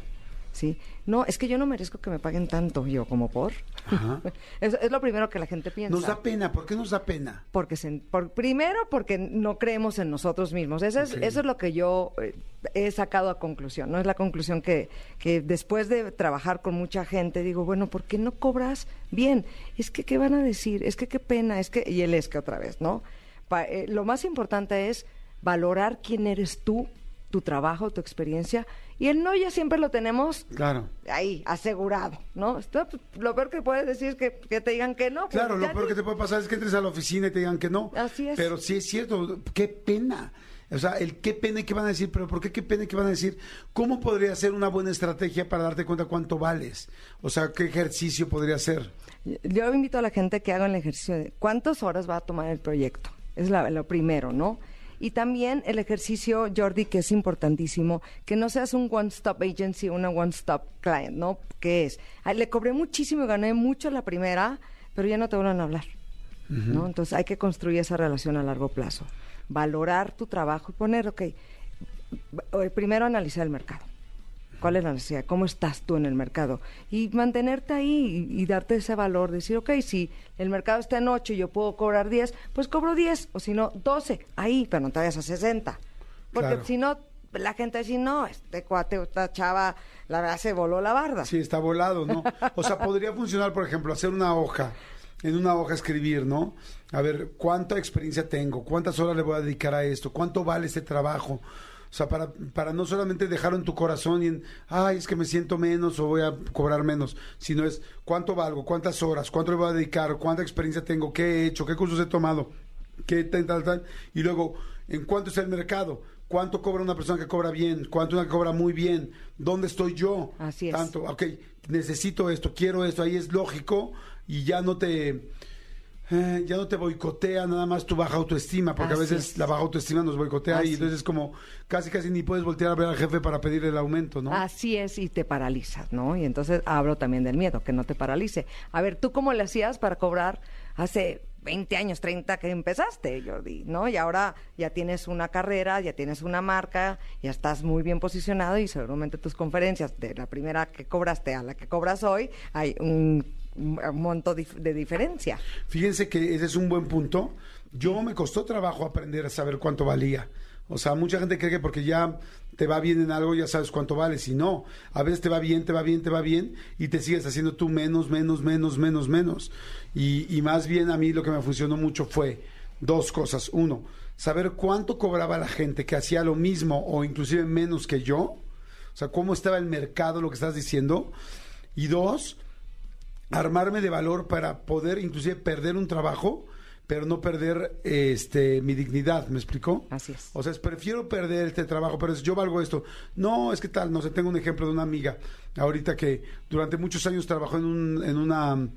¿Sí? No, es que yo no merezco que me paguen tanto, yo como por. (laughs) Es, es lo primero que la gente piensa. Nos da pena, ¿por qué nos da pena? Porque se- por- primero porque no creemos en nosotros mismos. Eso es, eso es lo que yo eh, he sacado a conclusión. No es la conclusión que, que después de trabajar con mucha gente digo, bueno, ¿por qué no cobras bien? Es que qué van a decir, es que qué pena, es que y él es que otra vez, ¿no? Pa- eh, lo más importante es valorar quién eres tú, tu trabajo, tu experiencia y el no ya siempre lo tenemos Claro. ahí asegurado, ¿no? Esto, pues, lo peor que puedes decir es que, que te digan que no. pues, Claro, lo peor ni- que te puede pasar es que entres a la oficina y te digan que no. Así es. Pero sí es cierto, qué pena. O sea, el qué pena y qué van a decir, pero ¿por qué qué pena y qué van a decir? ¿Cómo podría ser una buena estrategia para darte cuenta cuánto vales? O sea, ¿qué ejercicio podría ser? Yo invito a la gente que haga el ejercicio de cuántas horas va a tomar el proyecto. Es la- lo primero, ¿no? Y también el ejercicio, Jordi, que es importantísimo, que no seas un one-stop agency, una one-stop client, ¿no? ¿Qué es? Ay, le cobré muchísimo y gané mucho la primera, pero ya no te vuelvan a hablar, ¿no? Entonces hay que construir esa relación a largo plazo. Valorar tu trabajo y poner, ok, eh, primero analizar el mercado. ¿Cuál es la necesidad? ¿Cómo estás tú en el mercado? Y mantenerte ahí y, y darte ese valor, decir, ok, si el mercado está en 8 y yo puedo cobrar 10, pues cobro 10, o si no, 12, ahí, pero no te vayas a 60. Porque Claro. si no, la gente dice, no, este cuate, esta chava, la verdad se voló la barda. Sí, está volado, ¿no? (laughs) O sea, podría funcionar, por ejemplo, hacer una hoja, en una hoja escribir, ¿no? A ver, ¿cuánta experiencia tengo? ¿Cuántas horas le voy a dedicar a esto? ¿Cuánto vale este trabajo? O sea, para, para no solamente dejarlo en tu corazón y en, ay, es que me siento menos o voy a cobrar menos, sino es cuánto valgo, cuántas horas, cuánto le voy a dedicar, cuánta experiencia tengo, qué he hecho, qué cursos he tomado, qué tal, tal, tal. Y luego, ¿en cuánto está el mercado? ¿Cuánto cobra una persona que cobra bien? ¿Cuánto una que cobra muy bien? ¿Dónde estoy yo? Así es. Tanto, ok, necesito esto, quiero esto, ahí es lógico y ya no te... eh, ya no te boicotea nada más tu baja autoestima, porque a veces es. la baja autoestima nos boicotea Así y entonces es como casi casi ni puedes voltear a ver al jefe para pedirle el aumento, ¿no? Así es, y te paralizas, ¿no? Y entonces hablo también del miedo, que no te paralice. A ver, ¿tú cómo le hacías para cobrar hace 20 años, 30 que empezaste, Jordi, ¿no? Y ahora ya tienes una carrera, ya tienes una marca, ya estás muy bien posicionado y seguramente tus conferencias, de la primera que cobraste a la que cobras hoy, hay un, un monto de diferencia. Fíjense que ese es un buen punto Yo me costó trabajo aprender a saber cuánto valía. O sea, mucha gente cree que porque ya te va bien en algo ya sabes cuánto vales. Y no, a veces te va bien, te va bien, te va bien y te sigues haciendo tú menos, menos, menos, menos, menos. Y, y más bien a mí lo que me funcionó mucho fue dos cosas. Uno, saber cuánto cobraba la gente que hacía lo mismo o inclusive menos que yo. O sea, cómo estaba el mercado, lo que estás diciendo. Y dos, armarme de valor para poder inclusive perder un trabajo, pero no perder este mi dignidad, ¿me explicó? Así es. O sea, es, prefiero perder este trabajo, pero es, yo valgo esto. No, es que tal, no sé, tengo un ejemplo de una amiga ahorita que durante muchos años trabajó en un, en una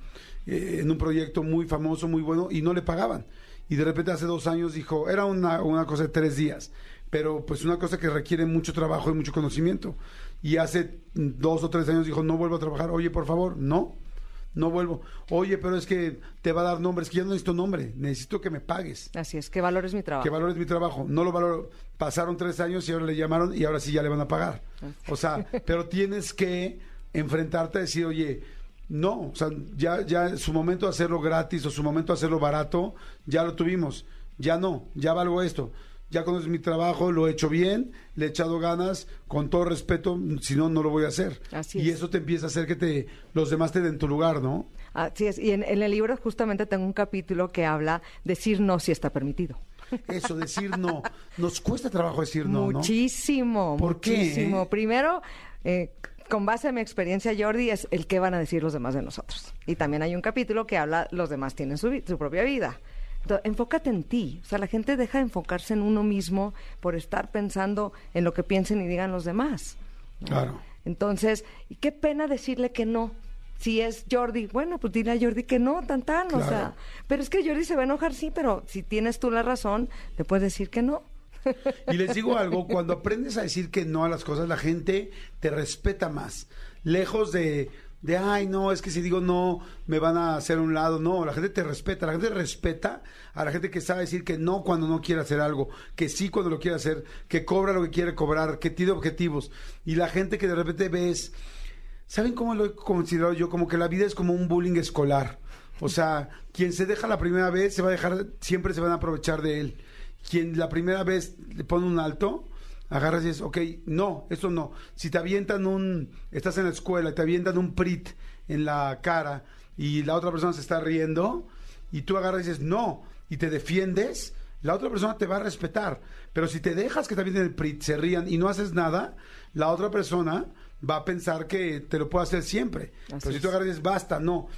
eh, en un proyecto muy famoso, muy bueno, y no le pagaban. Y de repente hace dos años dijo, era una, una cosa de tres días, pero pues una cosa que requiere mucho trabajo y mucho conocimiento. Y hace dos o tres años dijo, no vuelvo a trabajar, oye, por favor, no, no vuelvo. Oye, pero es que te va a dar nombres, que yo no necesito nombre, necesito que me pagues. Así es, que valores mi trabajo. Que valores mi trabajo. No lo valoro. Pasaron tres años y ahora le llamaron y ahora sí ya le van a pagar. O sea, pero tienes que enfrentarte a decir, oye, no, o sea, ya, ya su momento de hacerlo gratis o su momento de hacerlo barato, ya lo tuvimos. Ya no, ya valgo esto. Ya conoces mi trabajo, lo he hecho bien, le he echado ganas, con todo respeto, si no, no lo voy a hacer. Así y es. eso te empieza a hacer que te, los demás te den tu lugar, ¿no? Así es, y en, en el libro justamente tengo un capítulo que habla decir no si está permitido. (laughs) Eso, decir no. Nos cuesta trabajo decir no, ¿no? Muchísimo, ¿Por qué, muchísimo. eh? Primero, eh, con base en mi experiencia, Jordi, es el qué van a decir los demás de nosotros. Y también hay un capítulo que habla, los demás tienen su, su propia vida. Enfócate en ti. O sea, la gente deja de enfocarse en uno mismo por estar pensando en lo que piensen y digan los demás. ¿no? Claro. Entonces, y qué pena decirle que no. Si es Jordi, bueno, pues dile a Jordi que no, tan tan, o Claro. sea. Pero es que Jordi se va a enojar, sí, pero si tienes tú la razón, te puedes decir que no. (laughs) Y les digo algo, cuando aprendes a decir que no a las cosas, la gente te respeta más. Lejos de, de, ay, no, es que si digo no, me van a hacer un lado. No, la gente te respeta. La gente respeta a la gente que sabe decir que no cuando no quiere hacer algo, que sí cuando lo quiere hacer, que cobra lo que quiere cobrar, que tiene objetivos. Y la gente que de repente ves, ¿saben cómo lo he considerado yo? Como que la vida es como un bullying escolar. O sea, quien se deja la primera vez se va a dejar, siempre se van a aprovechar de él. Quien la primera vez le pone un alto, agarras y dices, ok, no, eso no. Si te avientan un, estás en la escuela, y te avientan un prit en la cara y la otra persona se está riendo y tú agarras y dices, no, y te defiendes, la otra persona te va a respetar. Pero si te dejas que te avienten el prit, se rían y no haces nada, la otra persona va a pensar que te lo puede hacer siempre. Así Pero si tú agarras y dices, basta, no.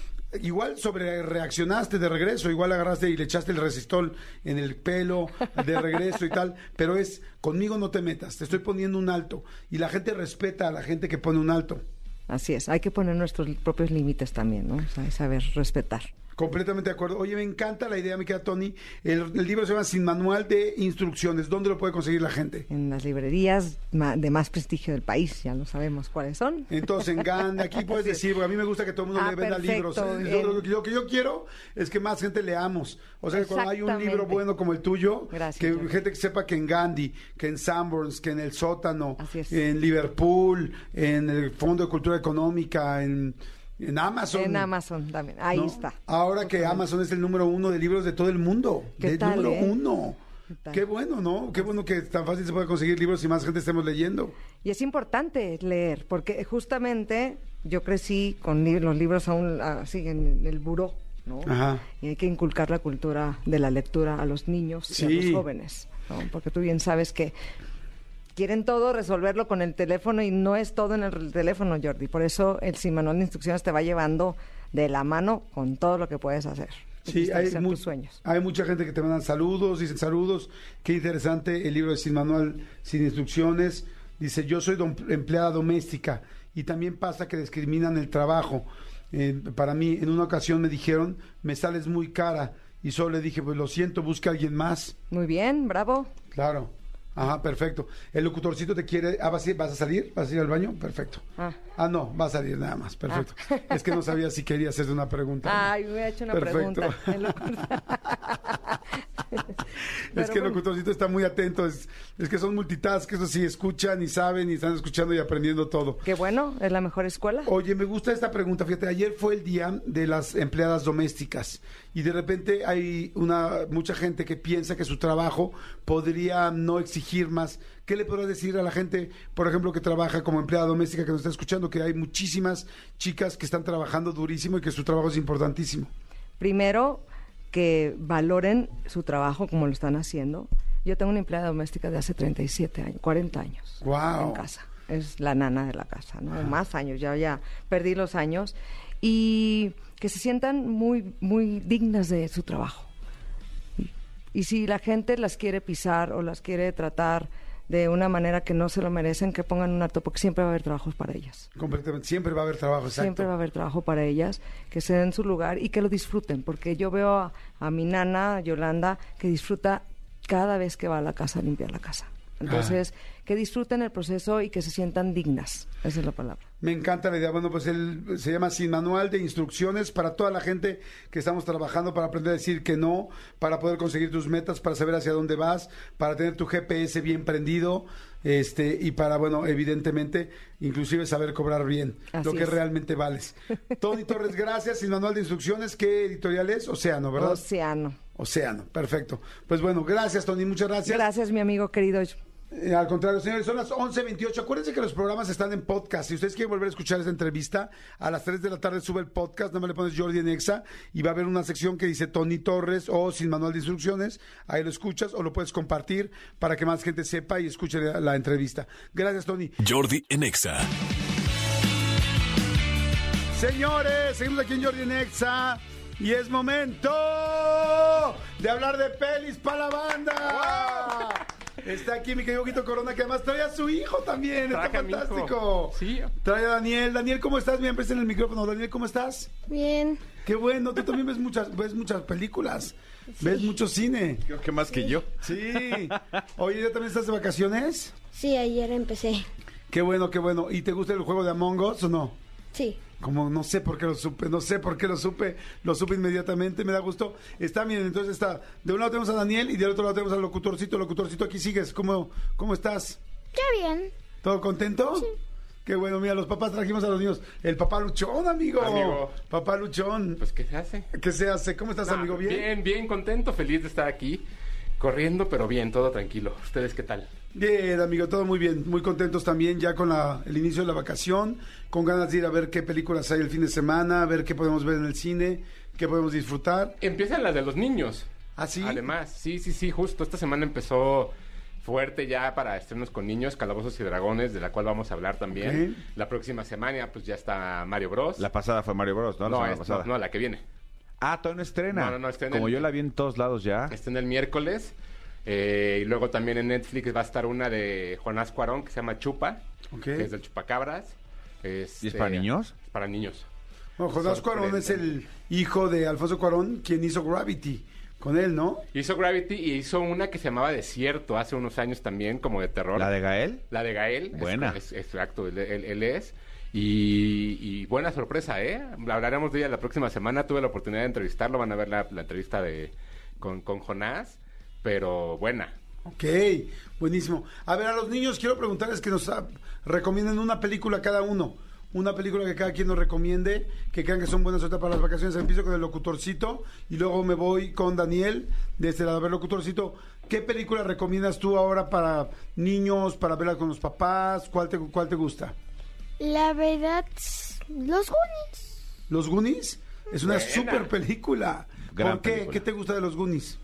Igual sobre reaccionaste de regreso, igual agarraste y le echaste el resistol en el pelo de regreso y tal, pero es conmigo no te metas, te estoy poniendo un alto y la gente respeta a la gente que pone un alto. Así es, hay que poner nuestros propios límites también, ¿no? Saber respetar. Completamente de acuerdo. Oye, me encanta la idea, me queda Tony. El, el libro se llama Sin Manual de Instrucciones. ¿Dónde lo puede conseguir la gente? En las librerías de más prestigio del país, ya lo sabemos cuáles son. Entonces, en Gandhi, aquí puedes (laughs) decir, porque a mí me gusta que todo el mundo Ah, le venda libros. ¿eh? Yo- lo, lo que yo quiero es que más gente leamos. O sea, que cuando hay un libro bueno como el tuyo, Gracias, que gente que sepa que en Gandhi, que en Sanborns, que en el sótano, en Liverpool, en el Fondo de Cultura Económica, en, en Amazon. En Amazon también, ahí ¿no? está. Ahora que Amazon es el número uno de libros de todo el mundo. ¿Qué de tal, número eh? uno. ¿Qué bueno, ¿no? Qué bueno que tan fácil se puede conseguir libros y más gente estemos leyendo. Y es importante leer, porque justamente yo crecí con li- los libros aún así en el buró, ¿no? Ajá. Y hay que inculcar la cultura de la lectura a los niños y a los jóvenes, ¿no? Porque tú bien sabes que quieren todo resolverlo con el teléfono y no es todo en el teléfono, Jordi. Por eso el sin manual de instrucciones te va llevando de la mano con todo lo que puedes hacer. Sí, hay, mu- tus sueños. hay mucha gente que te mandan saludos, dicen saludos, qué interesante el libro de Sin Manual, Sin Instrucciones. Dice, yo soy empleada doméstica y también pasa que discriminan el trabajo. Eh, para mí, en una ocasión me dijeron, me sales muy cara y solo le dije, pues lo siento, busca a alguien más. Muy bien, bravo. Claro. Ajá, perfecto. El locutorcito te quiere. Ah, ¿vas a, vas a salir? ¿Vas a ir al baño? Perfecto. Ah. Ah, no, va a salir nada más. Perfecto. Es que no sabía si quería hacerte una pregunta. (laughs) Ay, me ha hecho una Perfecto. pregunta. (laughs) (laughs) es que el locutorcito está muy atento. Es, es que son multitask, eso sí, escuchan y saben y están escuchando y aprendiendo todo. Qué bueno, es la mejor escuela. Oye, me gusta esta pregunta. Fíjate, ayer fue el día de las empleadas domésticas y de repente hay una mucha gente que piensa que su trabajo podría no exigir más. ¿Qué le podrás decir a la gente, por ejemplo, que trabaja como empleada doméstica que nos está escuchando, que hay muchísimas chicas que están trabajando durísimo y que su trabajo es importantísimo? Primero, que valoren su trabajo como lo están haciendo. Yo tengo una empleada doméstica de hace 37 años, 40 años Guau. en casa. Es la nana de la casa, ¿no? Más años, ya, ya perdí los años. Y que se sientan muy, muy dignas de su trabajo. Y si la gente las quiere pisar o las quiere tratar de una manera que no se lo merecen, que pongan un alto, porque siempre va a haber trabajos para ellas. Completamente. Siempre va a haber trabajo, exacto. Siempre va a haber trabajo para ellas, que se den su lugar y que lo disfruten, porque yo veo a, a mi nana, Yolanda, que disfruta cada vez que va a la casa a limpiar la casa. Entonces, que disfruten el proceso y que se sientan dignas. Esa es la palabra. Me encanta la idea. Bueno, pues él se llama Sin Manual de Instrucciones para toda la gente que estamos trabajando para aprender a decir que no, para poder conseguir tus metas, para saber hacia dónde vas, para tener tu GPS bien prendido, este, y para, bueno, evidentemente, inclusive saber cobrar bien, Así lo que es. realmente vales. (laughs) Tony Torres, gracias. Sin Manual de Instrucciones, ¿qué editorial es? Océano, ¿verdad? Océano. Océano, perfecto. Pues bueno, gracias, Tony, muchas gracias. Gracias, mi amigo querido. Eh, al contrario, señores, son las 11.28. Acuérdense que los programas están en podcast. Si ustedes quieren volver a escuchar esta entrevista, a las 3 de la tarde sube el podcast. No me le pones Jordi en Exa y va a haber una sección que dice Tony Torres o sin manual de instrucciones. Ahí lo escuchas o lo puedes compartir para que más gente sepa y escuche la, la entrevista. Gracias, Tony. Jordi en Exa. Señores, seguimos aquí en Jordi en Exa. Y es momento de hablar de pelis para la banda. Está aquí mi querido Guito Corona, que además trae a su hijo también. Está fantástico. Sí. Trae a Daniel. Daniel, ¿cómo estás? Bien, presta en el micrófono. Daniel, ¿cómo estás? Bien. Qué bueno. Tú también ves muchas, ves muchas películas. Ves mucho cine. Creo que más que yo. Sí. Oye, ¿ya también estás de vacaciones? Sí, ayer empecé. Qué bueno, qué bueno. ¿Y te gusta el juego de Among Us o no? Sí. Como no sé por qué lo supe, no sé por qué lo supe, lo supe inmediatamente, me da gusto. Está bien, entonces está, de un lado tenemos a Daniel y del otro lado tenemos al locutorcito. Locutorcito, aquí sigues, ¿cómo, cómo estás? Ya bien. ¿Todo contento? Sí. Qué bueno, mira, los papás trajimos a los niños. El papá luchón, amigo. Amigo. Papá luchón. Pues, ¿qué se hace? ¿Qué se hace? ¿Cómo estás, amigo? ¿Bien? Bien, bien, contento, feliz de estar aquí. Corriendo, pero bien, todo tranquilo. ¿Ustedes qué tal? Bien, amigo, todo muy bien. Muy contentos también ya con la- el inicio de la vacación, con ganas de ir a ver qué películas hay el fin de semana, a ver qué podemos ver en el cine, qué podemos disfrutar. Empiezan las de los niños. ¿Ah, sí? Además, sí, sí, sí, justo. Esta semana empezó fuerte ya para estrenos con niños, Calabozos y Dragones, de la cual vamos a hablar también. La próxima semana, pues ya está Mario Bros. La pasada fue Mario Bros, ¿no? La no, semana es- pasada. no, no, la que viene. Ah, todavía no estrena. No, no, no, estrena Como el- yo la vi en todos lados ya. Está en el miércoles. Eh, y luego también en Netflix va a estar una de Jonás Cuarón que se llama Chupa, Ok. que es del Chupacabras. Este, ¿Y es para niños? Es para niños. Bueno, Jonás Cuarón es el hijo de Alfonso Cuarón, quien hizo Gravity con él, ¿no? Hizo Gravity y hizo una que se llamaba Desierto hace unos años también, como de terror. ¿La de Gael? La de Gael. es- Buena. Es, exacto, él, él- él es. Y, y buena sorpresa, ¿eh? Hablaremos de ella la próxima semana. Tuve la oportunidad de entrevistarlo. Van a ver la, la entrevista de con, con Jonás. Pero buena. Ok, buenísimo. A ver, a los niños quiero preguntarles que nos ah, recomienden una película cada uno. Una película que cada quien nos recomiende, que crean que son buenas ahorita para las vacaciones. Empiezo con el locutorcito y luego me voy con Daniel de este lado. A ver, locutorcito, ¿qué película recomiendas tú ahora para niños, para verla con los papás? ¿Cuál te, cuál te gusta? La verdad, los Goonies. ¿Los Goonies? Es una Buena. super película. Gran ¿Por qué? película. ¿Qué te gusta de los Goonies?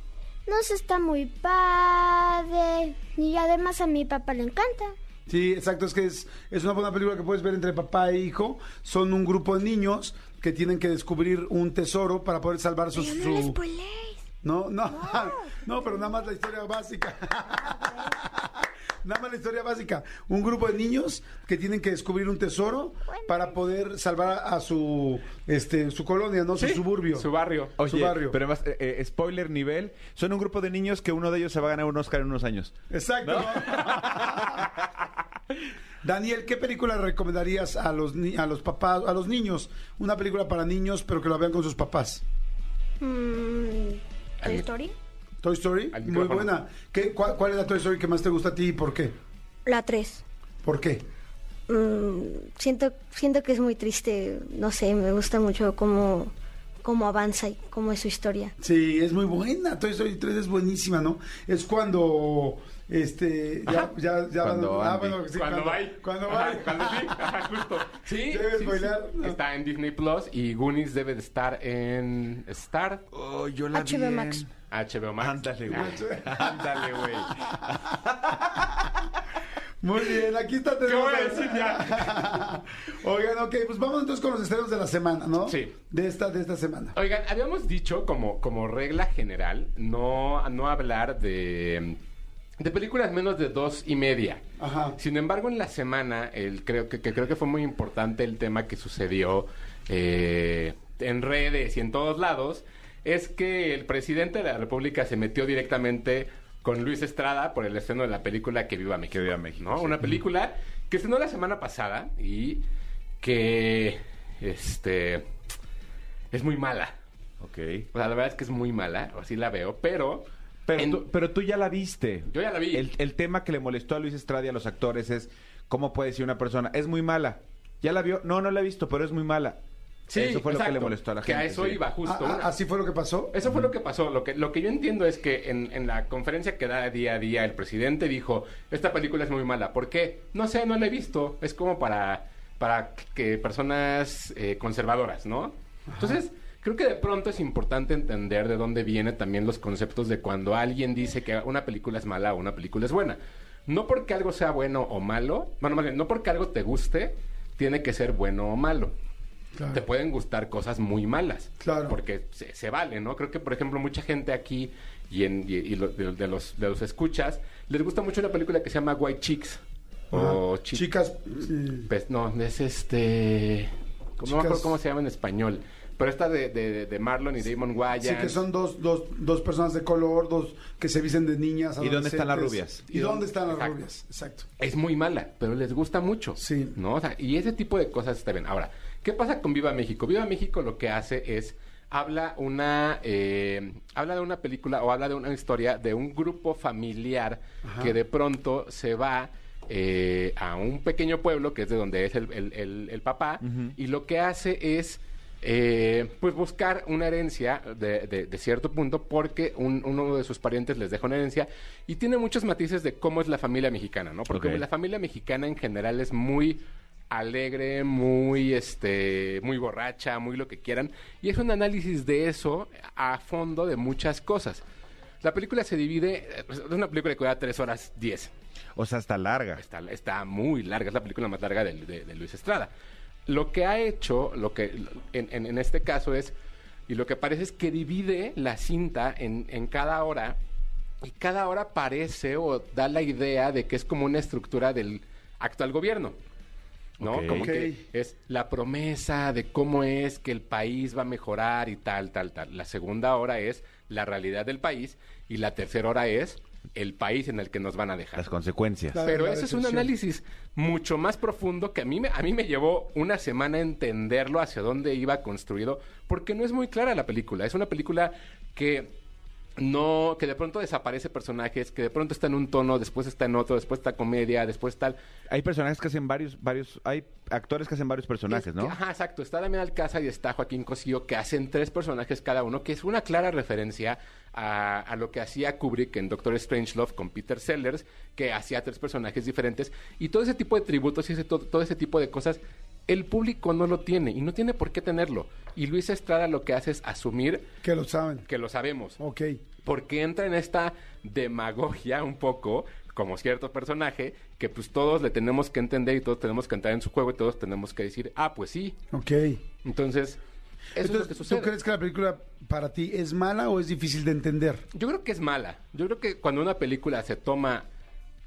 Nos está muy padre. Y además a mi papá le encanta. Sí, exacto, es que es, es una buena película que puedes ver entre papá e hijo. Son un grupo de niños que tienen que descubrir un tesoro para poder salvar su... Pero no su- spoilees. No, no, (laughs) no, pero nada más la historia básica. (laughs) Nada más la historia básica. Un grupo de niños que tienen que descubrir un tesoro para poder salvar a su este su colonia, no su Sí, suburbio. Su barrio. Oye, su barrio. pero además, eh, eh, spoiler nivel, son un grupo de niños que uno de ellos se va a ganar un Oscar en unos años. Exacto. (laughs) Daniel, ¿qué película recomendarías a los ni- a los papás, a los niños? Una película para niños, pero que la vean con sus papás. Mm, A ¿Toy mí- Story? Toy Story, Al muy micrófono. buena. ¿Qué, cuál, cuál es la Toy Story que más te gusta a ti y por qué? La 3. ¿Por qué? siento, siento que es muy triste, no sé, me gusta mucho cómo, cómo avanza y cómo es su historia. Sí, es muy buena. Toy Story 3 es buenísima, ¿no? Es cuando este ya ya ya Cuando ah, Andy. bueno, sí, cuando va cuando Ajá, va cuando sí, (laughs) ajá, justo. Sí, ¿Debes sí, spoilear? sí. No. Está en Disney Plus y Goonies debe de estar en Star Oh, yo la vi HBO en- Max. HBO Max. Ándale, güey. Ándale, güey. (laughs) Muy bien, aquí está ¿Qué tenemos voy a a- decir ya? (laughs) Oigan, ok, pues vamos entonces con los estrenos de la semana, ¿no? Sí. De esta de esta semana. Oigan, habíamos dicho como, como regla general no, no hablar de, de películas menos de dos y media. Ajá. Sin embargo, en la semana, el, creo, que, que creo que fue muy importante el tema que sucedió eh, en redes y en todos lados, es que el presidente de la República se metió directamente con Luis Estrada por el estreno de la película Que Viva México. Que Viva México, ¿no? sí. Una película que estrenó la semana pasada y que este es muy mala. Ok. O sea, la verdad es que es muy mala, o así la veo, pero... Pero, en- tú, pero tú ya la viste. Yo ya la vi. El, el tema que le molestó a Luis Estrada y a los actores es cómo puede decir una persona, es muy mala. ¿Ya la vio? No, no la he visto, pero es muy mala. Sí, Eso fue lo que le molestó a la que gente. a eso sí. iba justo. Ah, ah, Una- ¿Así fue lo que pasó? Eso fue lo que pasó. Lo que, lo que yo entiendo es que en, en la conferencia que da día a día el presidente dijo, esta película es muy mala. ¿Por qué? No sé, no la he visto. Es como para, para que personas eh, conservadoras, ¿no? Entonces, creo que de pronto es importante entender de dónde vienen también los conceptos de cuando alguien dice que una película es mala o una película es buena. No porque algo sea bueno o malo, bueno, más bien, no porque algo te guste, tiene que ser bueno o malo Claro. te pueden gustar cosas muy malas. Claro. Porque se, se vale, ¿no? Creo que, por ejemplo, mucha gente aquí y, en, y, y lo- de, de los, de los escuchas, les gusta mucho una película que se llama White Chicks. O. Chi- Chicas, sí. pues, no, es este... No me acuerdo cómo se llama en español. Pero esta de, de, de Marlon y Damon Wayans. Sí, que son dos, dos, dos personas de color, dos que se visten de niñas. ¿Y dónde están las rubias? ¿Y dónde están las Exacto. rubias? Exacto. es muy mala, pero les gusta mucho. Sí. ¿No? O sea, y ese tipo de cosas está bien. Ahora, ¿qué pasa con Viva México? Viva México lo que hace es habla una eh, habla de una película o habla de una historia de un grupo familiar que de pronto se va eh, a un pequeño pueblo que es de donde es el, el- el- el papá y lo que hace es eh, pues buscar una herencia de, de- de cierto punto porque un- uno de sus parientes les deja una herencia y tiene muchos matices de cómo es la familia mexicana, ¿no? Porque la familia mexicana en general es muy alegre, muy este, muy borracha, muy lo que quieran y es un análisis de eso a fondo de muchas cosas. La película se divide, eh, es una película que dura 3 horas 10. O sea, está larga. Está, está muy larga, es la película más larga de, de- de Luis Estrada. Lo que ha hecho, lo que en, en- en este caso es, y lo que parece es que divide la cinta en, en cada hora, y cada hora parece o da la idea de que es como una estructura del actual gobierno. ¿No? Como que es la promesa de cómo es que el país va a mejorar y tal, tal, tal. La segunda hora es la realidad del país y la tercera hora es el país en el que nos van a dejar. Las consecuencias. Pero la eso es un análisis mucho más profundo que a mí, me, a mí me llevó una semana entenderlo hacia dónde iba construido, porque no es muy clara la película. Es una película que no, que de pronto desaparece personajes, que de pronto está en un tono, después está en otro, después está comedia, después tal. Hay personajes que hacen varios, varios, hay actores que hacen varios personajes, Es ¿no? ajá, exacto. Está Damián Alcázar y está Joaquín Cosío, que hacen tres personajes cada uno, que es una clara referencia a, a lo que hacía Kubrick en Doctor Strangelove con Peter Sellers, que hacía tres personajes diferentes. Y todo ese tipo de tributos y ese, to- todo ese tipo de cosas, el público no lo tiene y no tiene por qué tenerlo. Y Luis Estrada lo que hace es asumir Que lo saben. que lo sabemos Ok. porque entra en esta demagogia un poco como cierto personaje que pues todos le tenemos que entender y todos tenemos que entrar en su juego y todos tenemos que decir, ah, pues sí. Ok. Entonces, eso es lo que Entonces, sucede. ¿tú crees que la película para ti es mala o es difícil de entender? Yo creo que es mala. Yo creo que cuando una película se toma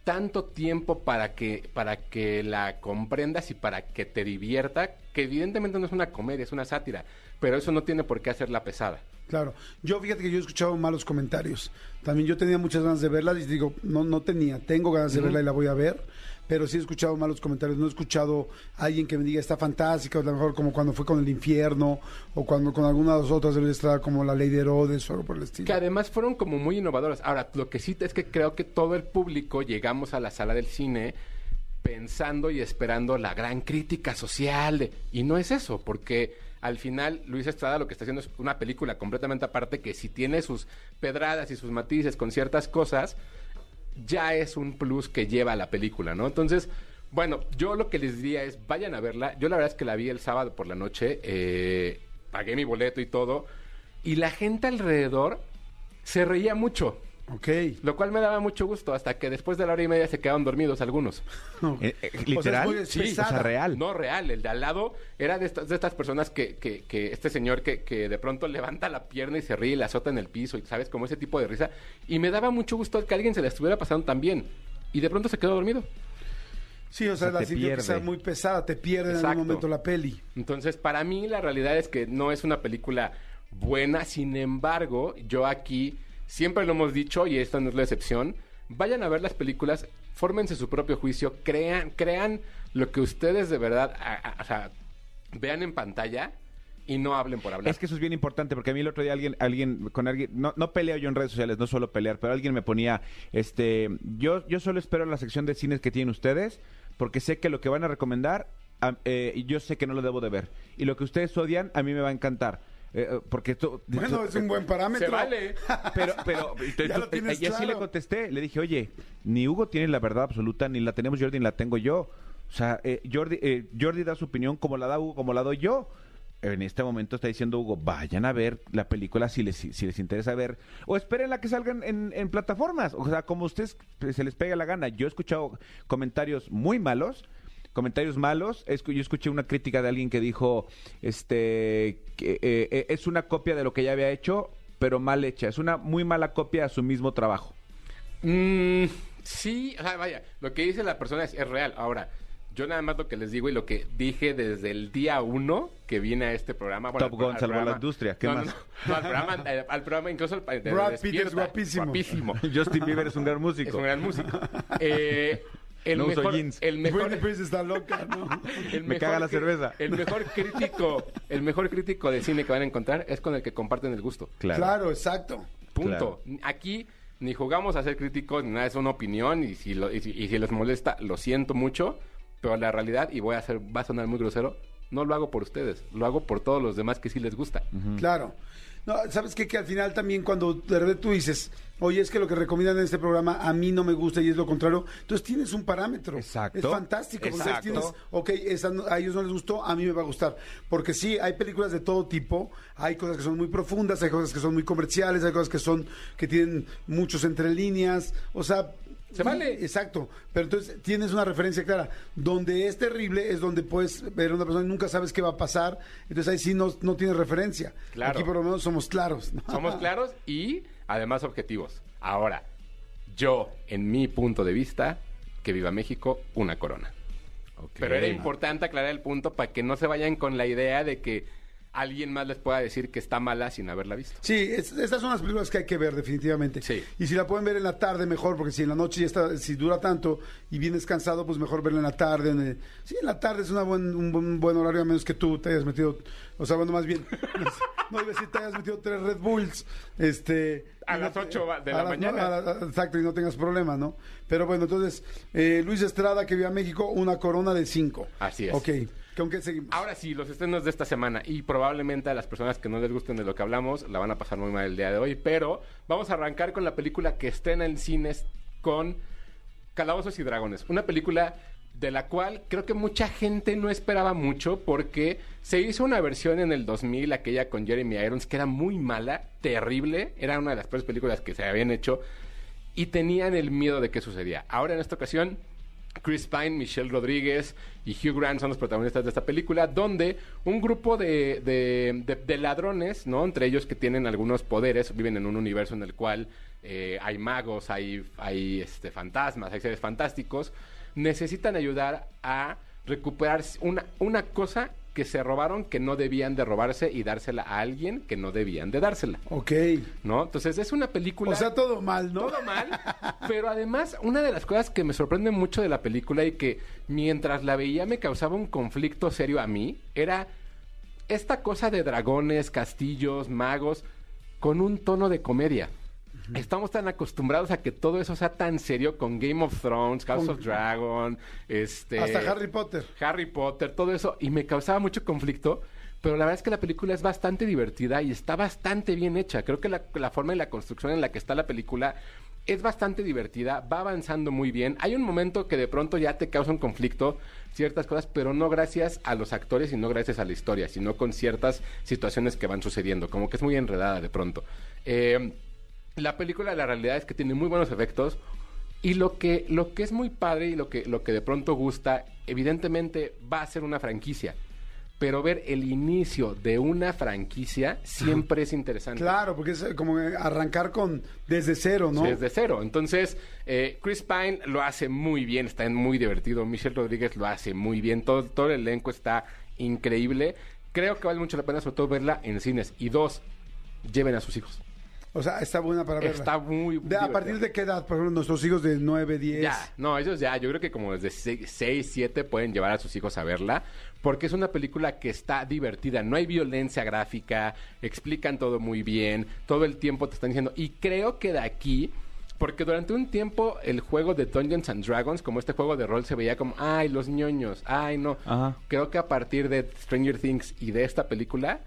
tanto tiempo para que para que la comprendas y para que te divierta, que evidentemente no es una comedia, es una sátira, pero eso no tiene por qué hacerla pesada. Claro. Yo fíjate que yo he escuchado malos comentarios. También yo tenía muchas ganas de verla y digo, no, no tenía, tengo ganas de verla y la voy a ver. Pero sí he escuchado malos comentarios. No he escuchado a alguien que me diga está fantástica, o a lo mejor como cuando fue con el infierno, o cuando con alguna de las otras de Luis Estrada, como la ley de Herodes o algo por el estilo. Que además fueron como muy innovadoras. Ahora, lo que sí es que creo que todo el público llegamos a la sala del cine pensando y esperando la gran crítica social. y no es eso, porque al final Luis Estrada lo que está haciendo es una película completamente aparte que si tiene sus pedradas y sus matices con ciertas cosas, ya es un plus que lleva a la película, ¿no? Entonces, bueno, yo lo que les diría es, vayan a verla. Yo la verdad es que la vi el sábado por la noche, eh, pagué mi boleto y todo, y la gente alrededor se reía mucho. Ok. Lo cual me daba mucho gusto, hasta que después de la hora y media se quedaron dormidos algunos. (laughs) Eh, eh, literal, o sea, pesada. real. No, real. El de al lado era de estas, de estas personas que, que, que este señor que, que de pronto levanta la pierna y se ríe y la azota en el piso, y sabes, como ese tipo de risa. Y me daba mucho gusto que alguien se la estuviera pasando tan bien. Y de pronto se quedó dormido. Sí, o sea, O sea, la sintió que sea muy pesada, te pierde en algún momento la peli. Entonces, para mí la realidad es que no es una película buena, sin embargo, yo aquí siempre lo hemos dicho y esta no es la excepción, vayan a ver las películas, fórmense su propio juicio, crean, crean lo que ustedes de verdad, vean en pantalla y no hablen por hablar. Es que eso es bien importante porque a mí el otro día alguien, alguien con alguien, no, no peleo yo en redes sociales, no suelo pelear, pero alguien me ponía, este, yo, yo solo espero la sección de cines que tienen ustedes porque sé que lo que van a recomendar, eh, yo sé que no lo debo de ver y lo que ustedes odian a mí me va a encantar. Eh, eh, porque esto, Bueno, es un buen parámetro. Se vale. (laughs) pero, pero, Ya lo tienes y así le contesté, le dije, oye, ni Hugo tiene la verdad absoluta, ni la tenemos Jordi, ni la tengo yo. O sea, eh, Jordi, eh, Jordi da su opinión como la da Hugo, como la doy yo. En este momento está diciendo Hugo, vayan a ver la película si les, si les interesa ver, o esperen la que salgan en, en plataformas, o sea, como a ustedes se les pega la gana. Yo he escuchado comentarios muy malos, comentarios malos. Escu- Yo escuché una crítica de alguien que dijo, este, que eh, eh, es una copia de lo que ya había hecho, pero mal hecha. Es una muy mala copia a su mismo trabajo. Mm, sí, o sea, vaya, lo que dice la persona es, es real. Ahora, yo nada más lo que les digo y lo que dije desde el día uno que vine a este programa. Top al- Gun al salvó la industria, ¿qué no, más? No, no, al programa, (laughs) eh, al programa incluso al, de- Brad Pitt es guapísimo. Guapísimo. (laughs) Justin Bieber es un gran Es músico. un gran músico. (laughs) Eh, el, No uso mejor, jeans. el mejor, Britney Spears está loca, ¿no? (laughs) el Me caga la cerveza. El mejor (laughs) crítico, el mejor crítico de cine que van a encontrar es con el que comparten el gusto. Claro. Claro, exacto. Punto. Aquí ni jugamos a ser críticos, ni nada, es una opinión y si, lo- y si, y si les molesta, lo siento mucho, pero la realidad, y voy a hacer, va a sonar muy grosero, no lo hago por ustedes, lo hago por todos los demás que sí les gusta. Claro. No, ¿sabes qué? Que al final también cuando de repente tú dices, oye, es que lo que recomiendan en este programa a mí no me gusta y es lo contrario, entonces tienes un parámetro. Exacto. Es fantástico. Exacto. tienes, ok, esa no- a ellos no les gustó, a mí me va a gustar. Porque sí, hay películas de todo tipo, hay cosas que son muy profundas, hay cosas que son muy comerciales, hay cosas que son, que tienen muchos entre líneas, o sea... Se vale. Exacto, pero entonces tienes una referencia clara. Donde es terrible es donde puedes ver a una persona y nunca sabes qué va a pasar, entonces ahí sí no, no tienes referencia. Claro. Aquí por lo menos somos claros. ¿no? Somos (laughs) claros y además objetivos. Ahora, yo, en mi punto de vista, que viva México, una corona. Pero era importante aclarar el punto para que no se vayan con la idea de que alguien más les pueda decir que está mala sin haberla visto. Sí, es- estas son las películas que hay que ver definitivamente. Sí. Y si la pueden ver en la tarde mejor, porque si en la noche ya está, si dura tanto y vienes cansado, pues mejor verla en la tarde. en el- sí, en la tarde es una buen, un buen, buen horario, a menos que tú te hayas metido, o sea, bueno, más bien, (laughs) no iba a decir te hayas metido tres Red Bulls, este... A las te- ocho de a la mañana. no- la- exacto, y no tengas problema, ¿no? Pero bueno, entonces, eh, Luis Estrada, que vive a México, una corona de cinco. Así es. Ok, Ahora sí, los estrenos de esta semana y probablemente a las personas que no les gusten de lo que hablamos la van a pasar muy mal el día de hoy, pero vamos a arrancar con la película que estrena en cines con Calabozos y Dragones, una película de la cual creo que mucha gente no esperaba mucho porque se hizo una versión en el 2000, aquella con Jeremy Irons, que era muy mala, terrible, era una de las peores películas que se habían hecho y tenían el miedo de qué sucedía. Ahora en esta ocasión, Chris Pine, Michelle Rodríguez y Hugh Grant son los protagonistas de esta película, donde un grupo de, de- ladrones, ¿no? Entre ellos que tienen algunos poderes, viven en un universo en el cual eh, hay magos, hay, hay este, fantasmas, hay seres fantásticos, necesitan ayudar a recuperar una, una cosa que se robaron que no debían de robarse y dársela a alguien que no debían de dársela, Ok. ¿no? Entonces es una película... O sea, todo mal, ¿no? Todo mal, (laughs) pero además una de las cosas que me sorprende mucho de la película y que mientras la veía me causaba un conflicto serio a mí era esta cosa de dragones, castillos, magos con un tono de comedia. Estamos tan acostumbrados a que todo eso sea tan serio con Game of Thrones, House of Dragon, este Hasta Harry Potter. Harry Potter, todo eso, y me causaba mucho conflicto, pero la verdad es que la película es bastante divertida y está bastante bien hecha. Creo que la, la forma y la construcción en la que está la película es bastante divertida, va avanzando muy bien. Hay un momento que de pronto ya te causa un conflicto, ciertas cosas, pero no gracias a los actores y no gracias a la historia, sino con ciertas situaciones que van sucediendo, como que es muy enredada de pronto. Eh, la película, la realidad es que tiene muy buenos efectos. Y lo que, lo que es muy padre y lo que, lo que de pronto gusta, evidentemente va a ser una franquicia. Pero ver el inicio de una franquicia siempre es interesante. Claro, porque es eh, como arrancar con desde cero, ¿no? Desde cero. Entonces, eh, Chris Pine lo hace muy bien, está muy divertido. Michelle Rodríguez lo hace muy bien. Todo, todo el elenco está increíble. Creo que vale mucho la pena, sobre todo, verla en cines. Y dos, lleven a sus hijos. O sea, está buena para verla. Está muy De- ¿A partir de qué edad? Por ejemplo, nuestros hijos de 9, 10. Ya, no, ellos ya, yo creo que como desde 6, 7 pueden llevar a sus hijos a verla, porque es una película que está divertida, no hay violencia gráfica, explican todo muy bien, todo el tiempo te están diciendo, y creo que de aquí, porque durante un tiempo el juego de Dungeons and Dragons, como este juego de rol, se veía como, ay, los ñoños, ay, no. Ajá. Creo que a partir de Stranger Things y de esta película,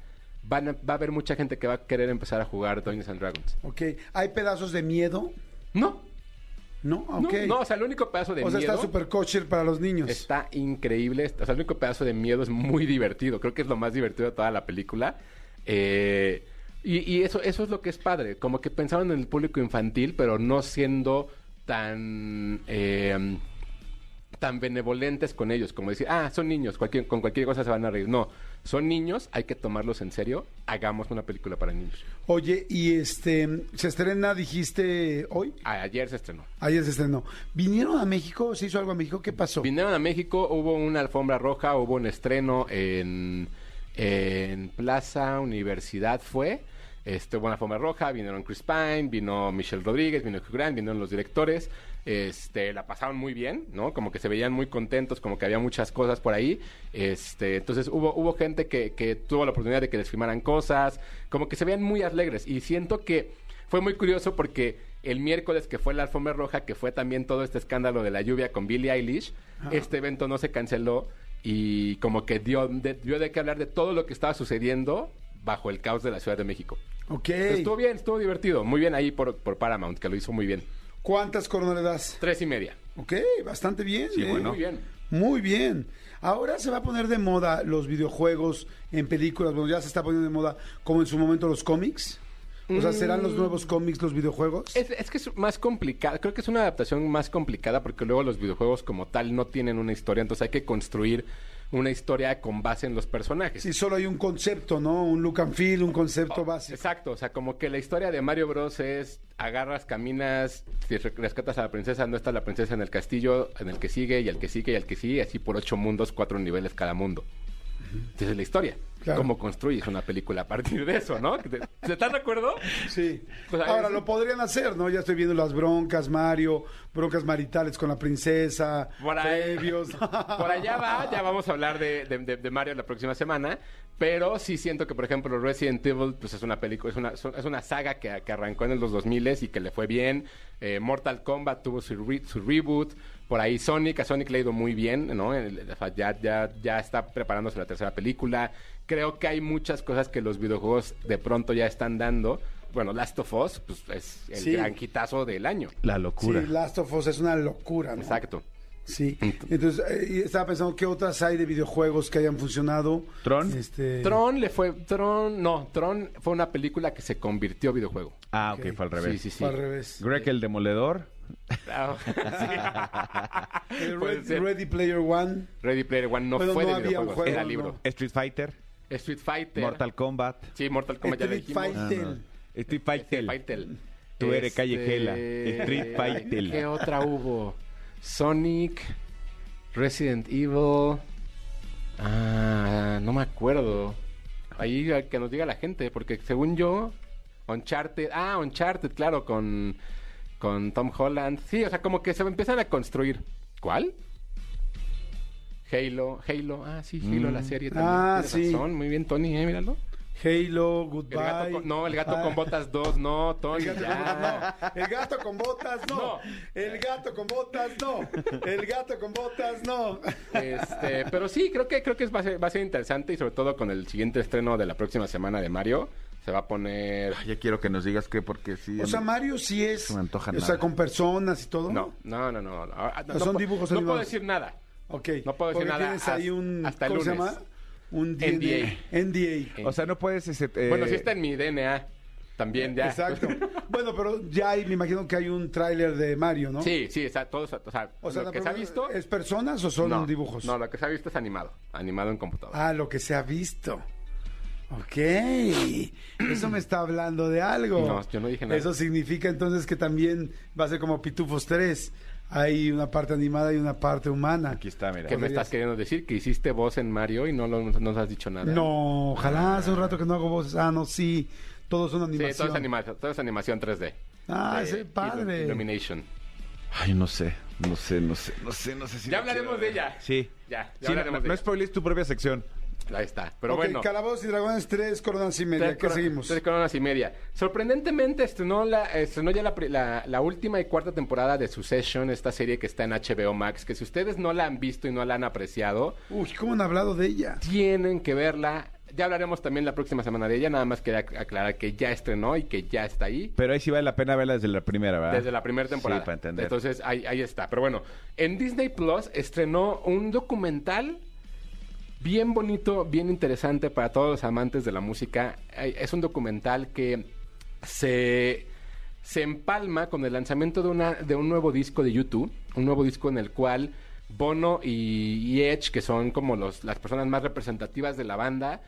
van a- va a haber mucha gente que va a querer empezar a jugar Dungeons and Dragons. Ok. ¿Hay pedazos de miedo? No, No, ok. no, o sea, el único pedazo de o sea, miedo... está súper kosher para los niños. Está increíble. O sea, el único pedazo de miedo es muy divertido. Creo que es lo más divertido de toda la película. Eh, y y eso, eso es lo que es padre. Como que pensaban en el público infantil, pero no siendo tan... eh, tan benevolentes con ellos, como decir, ah, son niños, cualquier, con cualquier cosa se van a reír. No, son niños, hay que tomarlos en serio, hagamos una película para niños. Oye, y este, se estrena, dijiste, hoy. A- ayer se estrenó. Ayer se estrenó. ¿Vinieron a México? ¿Se hizo algo a México? ¿Qué pasó? Vinieron a México, hubo una alfombra roja, hubo un estreno en, en Plaza Universidad fue. Este, hubo una alfombra roja, vinieron Chris Pine, vino Michelle Rodríguez, vino Hugh Grant, vinieron los directores. Este, la pasaron muy bien, ¿no? Como que se veían muy contentos, como que había muchas cosas por ahí. Este, entonces hubo, hubo gente que, que tuvo la oportunidad de que les firmaran cosas, como que se veían muy alegres. Y siento que fue muy curioso porque el miércoles que fue la alfombra roja, que fue también todo este escándalo de la lluvia con Billie Eilish, este evento no se canceló y como que dio de, dio de qué hablar de todo lo que estaba sucediendo bajo el caos de la Ciudad de México. Ok. Estuvo bien, estuvo divertido. Muy bien ahí por, por Paramount, que lo hizo muy bien. ¿Cuántas coronas le das? Tres y media. Ok, bastante bien. Sí, ¿eh? bueno. Muy bien. Muy bien. Ahora se va a poner de moda los videojuegos en películas. Bueno, ya se está poniendo de moda como en su momento los cómics. O sea, ¿serán los nuevos cómics los videojuegos? Es, es que es más complicado, creo que es una adaptación más complicada porque luego los videojuegos como tal no tienen una historia, entonces hay que construir una historia con base en los personajes. Si solo hay un concepto, ¿no? Un look and feel, un concepto básico. Exacto, o sea, como que la historia de Mario Bros es agarras, caminas, rescatas a la princesa, no está la princesa en el castillo, en el que sigue y el que sigue y el que sigue, así por ocho mundos, cuatro niveles cada mundo. Esa es la historia. Claro. ¿Cómo construyes una película a partir de eso, no? ¿Te- ¿Se estás de acuerdo? Sí. Pues, Ahora lo podrían hacer, ¿no? Ya estoy viendo las broncas, Mario, broncas maritales con la princesa, Por ahí. previos. (laughs) Por allá va, ya vamos a hablar de, de- de- de Mario la próxima semana, pero sí siento que, por ejemplo, Resident Evil pues es una película, es una, es una saga que, que arrancó en los 2000 y que le fue bien. Eh, Mortal Kombat tuvo su, re- su reboot. Por ahí Sonic, a Sonic le ha ido muy bien, ¿no? Ya, ya, ya está preparándose la tercera película. Creo que hay muchas cosas que los videojuegos de pronto ya están dando. Bueno, Last of Us, pues es el Sí. gran quitazo del año. La Sí, locura. Last of Us es una locura, ¿no? Exacto. Sí. Entonces, eh, y estaba pensando qué otras hay de videojuegos que hayan funcionado. ¿Tron? Este... Tron le fue. Tron. No, Tron fue una película que se convirtió videojuego. Ah, ok, Ok. fue al revés. Sí, sí, sí. Fue al revés. Greg el Demoledor. (laughs) Ser. Ready Player One. Ready Player One no Pero fue no de videojuegos, juego, era no. libro. Street Fighter. Street Fighter. Mortal Kombat. Sí, Mortal Kombat ya Street dijimos. Fighter. Ah, no. Street Fighter. Fighter. Tú eres Calle Este, Gela. Street Fighter. ¿Qué otra hubo? (laughs) Sonic, Resident Evil. Ah, no me acuerdo. Ahí que nos diga la gente, porque según yo, Uncharted, ah, Uncharted, claro, con, con Tom Holland. Sí, o sea, como que se empiezan a construir. ¿Cuál? Halo, Halo, ah, sí, Halo, la serie también. Ah, sí. razón, muy bien, Tony, eh, míralo. Halo, El Goodbye. gato con- no, el gato Ah. con botas 2, no, Tony, El gato, ya. con botas, no. El gato con botas, no. No. El gato con botas, no. El gato con botas, no. Este, pero sí, creo que creo que es- va, a ser, va a ser interesante y sobre todo con el siguiente estreno de la próxima semana de Mario. Se va a poner... Ya quiero que nos digas que porque sí. O sea, Mario sí es. No me antoja o nada. sea, con personas y todo. No, no, no, no. Ah, ¿O son pu- dibujos No puedo animados? decir nada. Ok. No puedo decir Porque nada tienes ahí un. hasta el ¿Cómo se lunes. llama? Un NDA. NDA. O sea, no puedes ese, eh, Bueno, sí está en mi DNA. También ya. Exacto. (laughs) bueno, pero ya hay, me imagino que hay un tráiler de Mario, ¿no? Sí, sí, está todo, o sea, O sea, lo la que se ha pregunta, visto... ¿Es personas o son no, dibujos? No, lo que se ha visto es animado. Animado en computadora. Ah, lo que se ha visto. Ok. Eso me está hablando de algo. No, yo no dije nada. Eso significa entonces que también va a ser como Pitufos 3. Hay una parte animada y una parte humana. Aquí está, mira. ¿Qué me estás queriendo decir? Que hiciste voz en Mario y no, lo, no nos has dicho nada. No, ojalá hace un rato que no hago voces. Ah, no, sí. Todos son Sí, animación. todo es, animación, todo es animación 3D. Ah, De sí, padre. Illu- Illumination. Ay, no sé, no sé, no sé, no sé, no sé si Ya hablaremos quiero de ella. Sí. Ya, ya Sí, no, hablaremos no, de no spoilees tu propia sección. Ahí está. Pero ok, bueno. Calabozos y Dragones 3, coronas y media. Tres ¿Qué seguimos? Tres coronas y media. Sorprendentemente estrenó, la, estrenó ya la, la- la última y cuarta temporada de Succession, esta serie que está en HBO Max, que si ustedes no la han visto y no la han apreciado, Uy, ¿cómo han hablado de ella? tienen que verla. Ya hablaremos también la próxima semana de ella, nada más quería ac- aclarar que ya estrenó y que ya está ahí. Pero ahí sí vale la pena verla desde la primera, ¿verdad? Desde la primera temporada. Sí, para entender. Entonces, ahí, ahí está. Pero bueno, en Disney Plus estrenó un documental bien bonito, bien interesante para todos los amantes de la música. Es un documental que se, se empalma con el lanzamiento de, una, de un nuevo disco de YouTube, un nuevo disco en el cual Bono y, Edge, que son como los, las personas más representativas de la banda,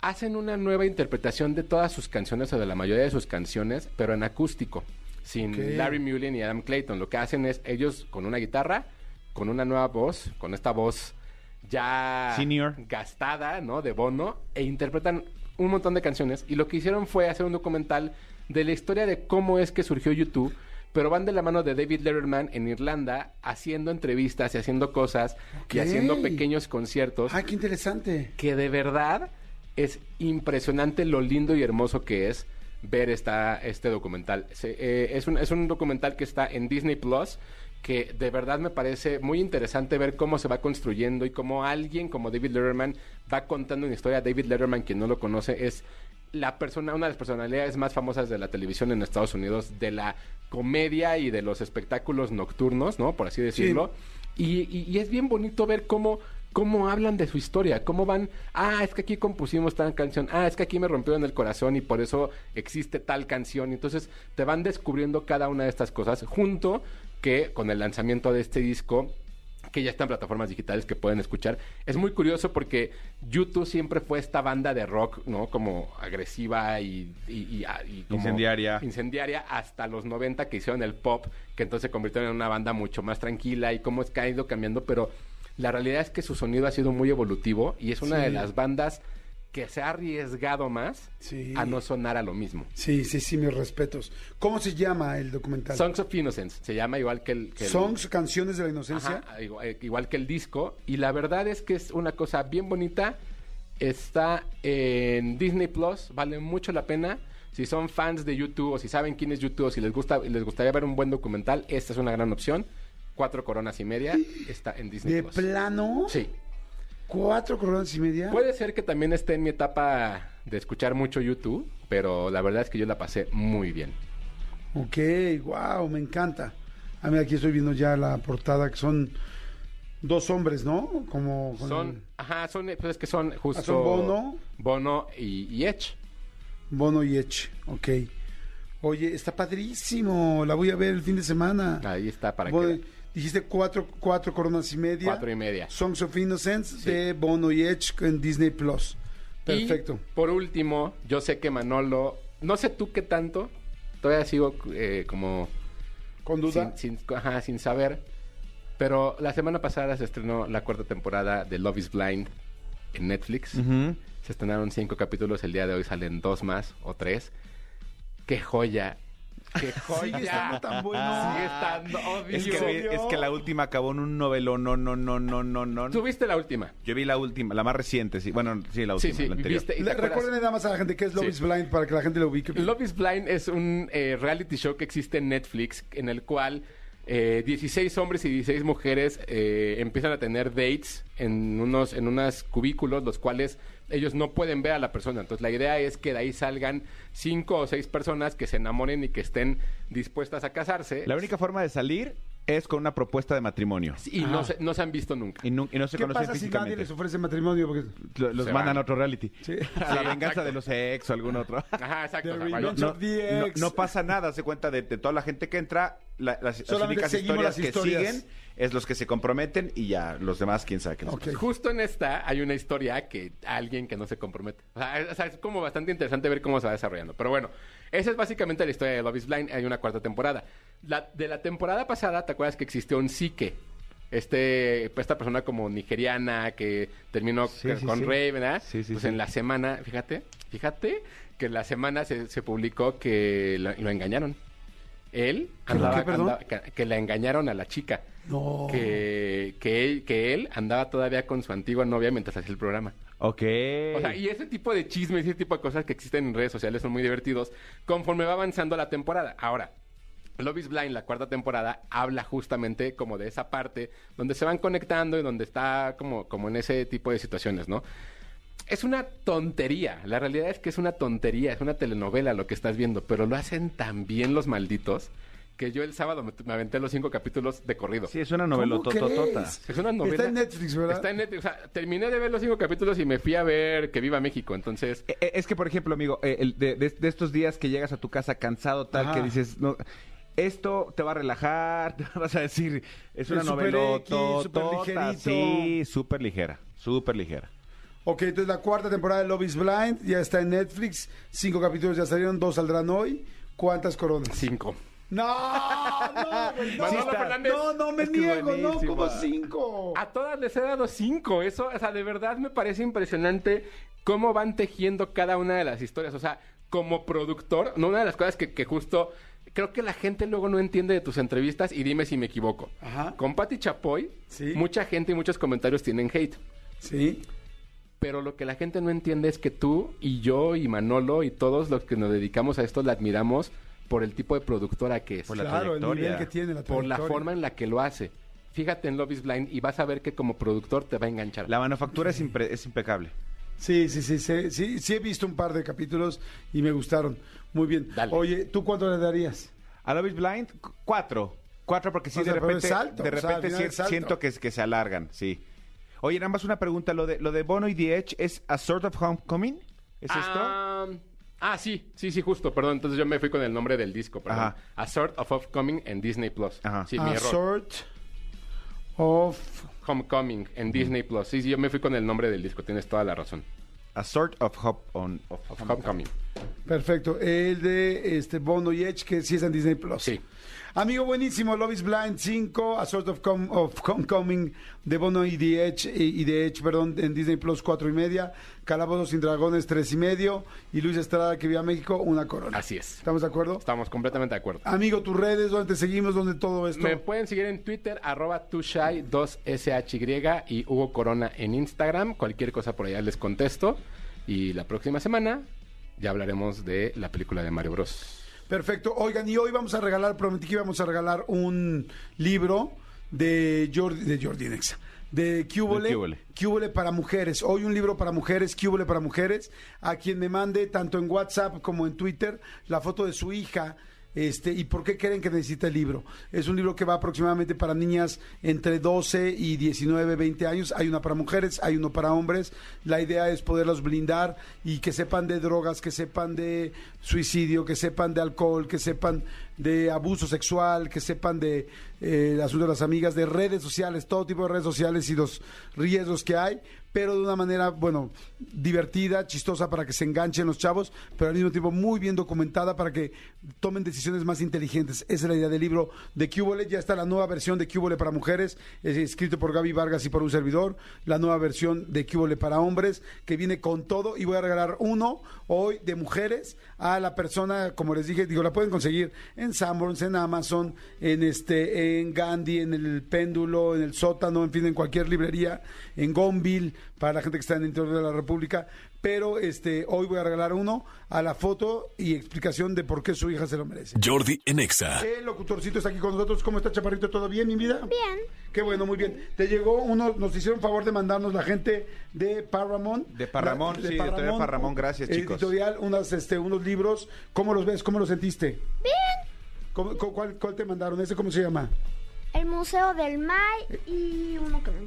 hacen una nueva interpretación de todas sus canciones o de la mayoría de sus canciones, pero en acústico, sin. Larry Mullen y Adam Clayton. Lo que hacen es ellos con una guitarra, con una nueva voz, con esta voz ya Senior. gastada, ¿no? De Bono, e interpretan un montón de canciones. Y lo que hicieron fue hacer un documental de la historia de cómo es que surgió YouTube, pero van de la mano de David Letterman en Irlanda, haciendo entrevistas y haciendo cosas y haciendo pequeños conciertos Ah, qué interesante. que de verdad es impresionante lo lindo y hermoso que es ver esta, este documental. Se- eh, es, un, es un documental que está en Disney Plus que de verdad me parece muy interesante ver cómo se va construyendo y cómo alguien como David Letterman va contando una historia. David Letterman, quien no lo conoce, es la persona, una de las personalidades más famosas de la televisión en Estados Unidos, de la comedia y de los espectáculos nocturnos, ¿no? Por así decirlo. Y, y- y es bien bonito ver cómo, cómo hablan de su historia, cómo van, ah, es que aquí compusimos tal canción, ah, es que aquí me rompió en el corazón y por eso existe tal canción. Y entonces te van descubriendo cada una de estas cosas junto que con el lanzamiento de este disco que ya está en plataformas digitales que pueden escuchar. Es muy curioso porque YouTube siempre fue esta banda de rock, ¿no? Como agresiva y... y- y- ah, y como- Incendiaria. Incendiaria hasta los 90 que hicieron el pop, que entonces se convirtieron en una banda mucho más tranquila y cómo es que ha ido cambiando, pero la realidad es que su sonido ha sido muy evolutivo y es una Sí. de las bandas que se ha arriesgado más Sí. a no sonar a lo mismo. Sí, sí, sí, mis respetos. ¿Cómo se llama el documental? Songs of Innocence, se llama igual que el... que el- Songs, canciones de la inocencia. Ajá, igual, eh, igual que el disco. Y la verdad es que es una cosa bien bonita. Está en Disney Plus, vale mucho la pena. Si son fans de YouTube o si saben quién es YouTube o si les gusta les gustaría ver un buen documental, esta es una gran opción. Cuatro coronas y media está en Disney ¿De Plus. plano? Sí. ¿Cuatro coronas y media? Puede ser que también esté en mi etapa de escuchar mucho YouTube, pero la verdad es que yo la pasé muy bien. Ok, wow, me encanta. A mí aquí estoy viendo ya la portada que son dos hombres, ¿no? Como con Son, ajá, son, pues es que son justo Ah, son Bono. Bono y, y Edge. Bono y Edge. Ok. Oye, está padrísimo. La voy a ver el fin de semana. Ahí está para Voy- que Dijiste cuatro, cuatro coronas y media. cuatro y media. Songs of Innocence Sí. de Bono y Edge en Disney Plus. Perfecto. Y, por último, yo sé que Manolo, no sé tú qué tanto, todavía sigo eh, como Con duda. sin, sin- ajá, sin saber, pero la semana pasada se estrenó la cuarta temporada de Love is Blind en Netflix. Se estrenaron cinco capítulos, el día de hoy salen dos más o tres. ¡Qué joya! ¡Qué joya! Sigue estando tan bueno. Sigue estando, obvio. Es que, vi- es que la última acabó en un novelo, no, no, no, no, no, no. ¿Tú viste la última? Yo vi la última, la más reciente, sí. Bueno, sí, la última, sí, la anterior. Recuerden nada más a la gente que es Love Sí. is Blind para que la gente lo ubique. Love is Blind es un eh, reality show que existe en Netflix en el cual eh, 16 hombres y 16 mujeres eh, empiezan a tener dates en unos en unos cubículos los cuales ellos no pueden ver a la persona. Entonces la idea es que de ahí salgan cinco o seis personas que se enamoren y que estén dispuestas a casarse La única forma de salir es con una propuesta de matrimonio. y no se, no se han visto nunca. Y no, y no se ¿Qué conocen pasa si nadie les ofrece matrimonio? Porque Lo- Los Se mandan van. a otro reality. Sí. (laughs) A la Sí, venganza exacto. de los ex o algún otro. Ajá, exacto. O sea, Revenge No, of the no- ex. no pasa nada, se cuenta de, de toda la gente que entra, la- las, las Solamente únicas seguimos historias, las historias. que siguen es los que se comprometen y ya los demás quién sabe qué les Ok. pasa. Justo en esta hay una historia que alguien que no se compromete. O sea, es, o sea, es como bastante interesante ver cómo se va desarrollando. Pero bueno, esa es básicamente la historia de Love is Blind. Hay una cuarta temporada. La, de la temporada pasada, ¿te acuerdas que existió un psique? Este, pues, esta persona como nigeriana que terminó Sí, con sí, con sí. Ray, ¿verdad? Sí, sí, pues sí. en la semana, fíjate, fíjate que en la semana se, se publicó que lo, lo engañaron. Él ¿Que lo andaba- qué, perdón? andaba- que, que la engañaron a la chica. No. Que, que, él, que él andaba todavía con su antigua novia mientras hacía el programa. Ok. O sea, y ese tipo de chismes y ese tipo de cosas que existen en redes sociales son muy divertidos conforme va avanzando la temporada. Ahora, Love is Blind, la cuarta temporada, habla justamente como de esa parte donde se van conectando y donde está como, como en ese tipo de situaciones, ¿no? Es una tontería, la realidad es que es una tontería, es una telenovela lo que estás viendo, pero lo hacen tan bien los malditos que yo el sábado me, me aventé los cinco capítulos de corrido. Sí, es una novela ¿Cómo tototota. Es una novela. Está en Netflix, ¿verdad? Está en Netflix. O sea, terminé de ver los cinco capítulos y me fui a ver Que Viva México. Entonces, Eh, eh, Es que, por ejemplo, amigo, eh, el de, de- de estos días que llegas a tu casa cansado, tal, Ajá. que dices, no, esto te va a relajar, (laughs) te vas a decir, es una novela súper. Sí, súper ligera, súper ligera. Ok, entonces la cuarta temporada de Love is Blind ya está en Netflix. Cinco capítulos ya salieron, dos saldrán hoy. ¿Cuántas coronas? cinco. No, no, güey, no. Manolo Fernández. No, no me Es que es niego, no, buenísima. como cinco. A todas les he dado cinco. Eso, o sea, de verdad me parece impresionante cómo van tejiendo cada una de las historias. O sea, como productor, no una de las cosas que, que justo creo que la gente luego no entiende de tus entrevistas y dime si me equivoco. Ajá. Con Patti Chapoy, Sí. mucha gente y muchos comentarios tienen hate. Sí. Pero lo que la gente no entiende es que tú y yo y Manolo y todos los que nos dedicamos a esto la admiramos por el tipo de productora que es. Por la claro, el trayectoria. nivel que tiene la por la forma en la que lo hace. Fíjate en Love is Blind y vas a ver que como productor te va a enganchar. La manufactura es, impre- es impecable. Sí, sí, sí, sí, sí, sí he visto un par de capítulos y me gustaron. Muy bien. Dale. Oye, ¿tú cuánto le darías? A Love is Blind, cu- cuatro. Cuatro porque sí, O sea, de repente, es alto, de o sea, al repente sí- siento que, que se alargan, sí. Oye, nada más una pregunta, lo de, lo de Bono y The Edge, ¿es A Sort of Homecoming? ¿Es esto? Ah, ah, sí, sí, sí, justo, perdón. Entonces yo me fui con el nombre del disco, perdón. Ajá. A Sort of Homecoming en Disney Plus. Ajá. Sí, mi A error. sort of... Homecoming en Disney Plus. Sí, sí, yo me fui con el nombre del disco, tienes toda la razón. A Sort of, hop on, of, Of Homecoming. Perfecto. El de este Bono y Edge, que sí es en Disney Plus. Sí. Amigo buenísimo, Love is Blind 5, A Sort of, Com- of Homecoming de Bono y The Edge, y, y The Edge, perdón, en Disney Plus 4 y media, Calabozos sin Dragones 3 y medio, y Luis Estrada que vive a México, una corona. Así es. ¿Estamos de acuerdo? Estamos completamente de acuerdo. Amigo, tus redes, ¿dónde te seguimos? ¿Dónde todo esto? Me pueden seguir en Twitter, arroba tushai 2shy y Hugo Corona en Instagram. Cualquier cosa por allá les contesto. Y la próxima semana ya hablaremos de la película de Mario Bros. Perfecto. Oigan, y hoy vamos a regalar, prometí que íbamos a regalar un libro de Jordi, de Jordi Nexa, de Cúbole, para mujeres. Hoy un libro para mujeres, Cúbole para mujeres. A quien me mande tanto en WhatsApp como en Twitter la foto de su hija. Este, ¿Y por qué creen que necesita el libro? Es un libro que va aproximadamente para niñas entre 12 y 19, 20 años. Hay una para mujeres, hay uno para hombres. La idea es poderlos blindar y que sepan de drogas, que sepan de suicidio, que sepan de alcohol, que sepan de abuso sexual, que sepan de eh, asunto de las amigas, de redes sociales, todo tipo de redes sociales y los riesgos que hay, pero de una manera, bueno, divertida, chistosa para que se enganchen los chavos, pero al mismo tiempo muy bien documentada para que tomen decisiones más inteligentes. Esa es la idea del libro de Cúbole. Ya está la nueva versión de Cúbole para mujeres, es escrito por Gaby Vargas y por un servidor. La nueva versión de Cúbole para hombres, que viene con todo. Y voy a regalar uno hoy de mujeres a la persona, como les dije, digo, la pueden conseguir en Sanborns, en Amazon, en este, en Gandhi, en el Péndulo, en el Sótano, en fin, en cualquier librería, en Gonville, para la gente que está en el interior de la República. Pero este, hoy voy a regalar uno a la foto y explicación de por qué su hija se lo merece. Jordi en Exa. El locutorcito está aquí con nosotros. ¿Cómo está, Chaparrito? ¿Todo bien, mi vida? Bien. Qué bueno, muy bien. Te llegó uno, nos hicieron favor de mandarnos la gente de Paramount. De Paramount, La- sí, editorial Paramount, gracias, chicos. Editorial, unas, este, unos libros. ¿Cómo los ves? ¿Cómo los sentiste? Bien. ¿Cómo- cu- cuál, cuál te mandaron? ¿Ese cómo se llama? El Museo del Mai y uno que no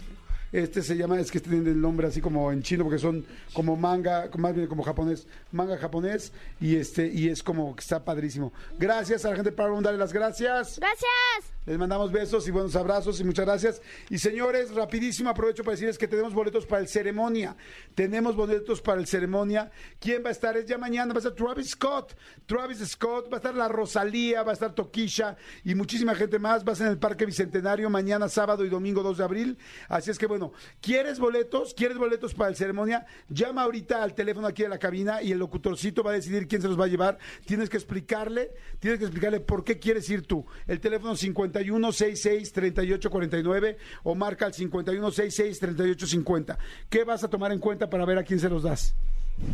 Este se llama, es que tienen el nombre así como en chino, porque son como manga, más bien como japonés, manga japonés, y este, y es como que está padrísimo. Gracias a la gente de Paramount, dale las gracias. Gracias. Les mandamos besos y buenos abrazos y muchas gracias. Y señores, rapidísimo aprovecho para decirles que tenemos boletos para el ceremonia. Tenemos boletos para el ceremonia. ¿Quién va a estar? Es ya mañana, va a estar Travis Scott. Travis Scott, va a estar la Rosalía, va a estar Toquisha y muchísima gente más. Va a ser en el Parque Bicentenario mañana, sábado y domingo 2 de abril. Así es que bueno, ¿quieres boletos? ¿Quieres boletos para el ceremonia? Llama ahorita al teléfono aquí de la cabina y el locutorcito va a decidir quién se los va a llevar. Tienes que explicarle, tienes que explicarle por qué quieres ir tú. El teléfono 5166-3849 o marca al 5166-3850. ¿Qué vas a tomar en cuenta para ver a quién se los das?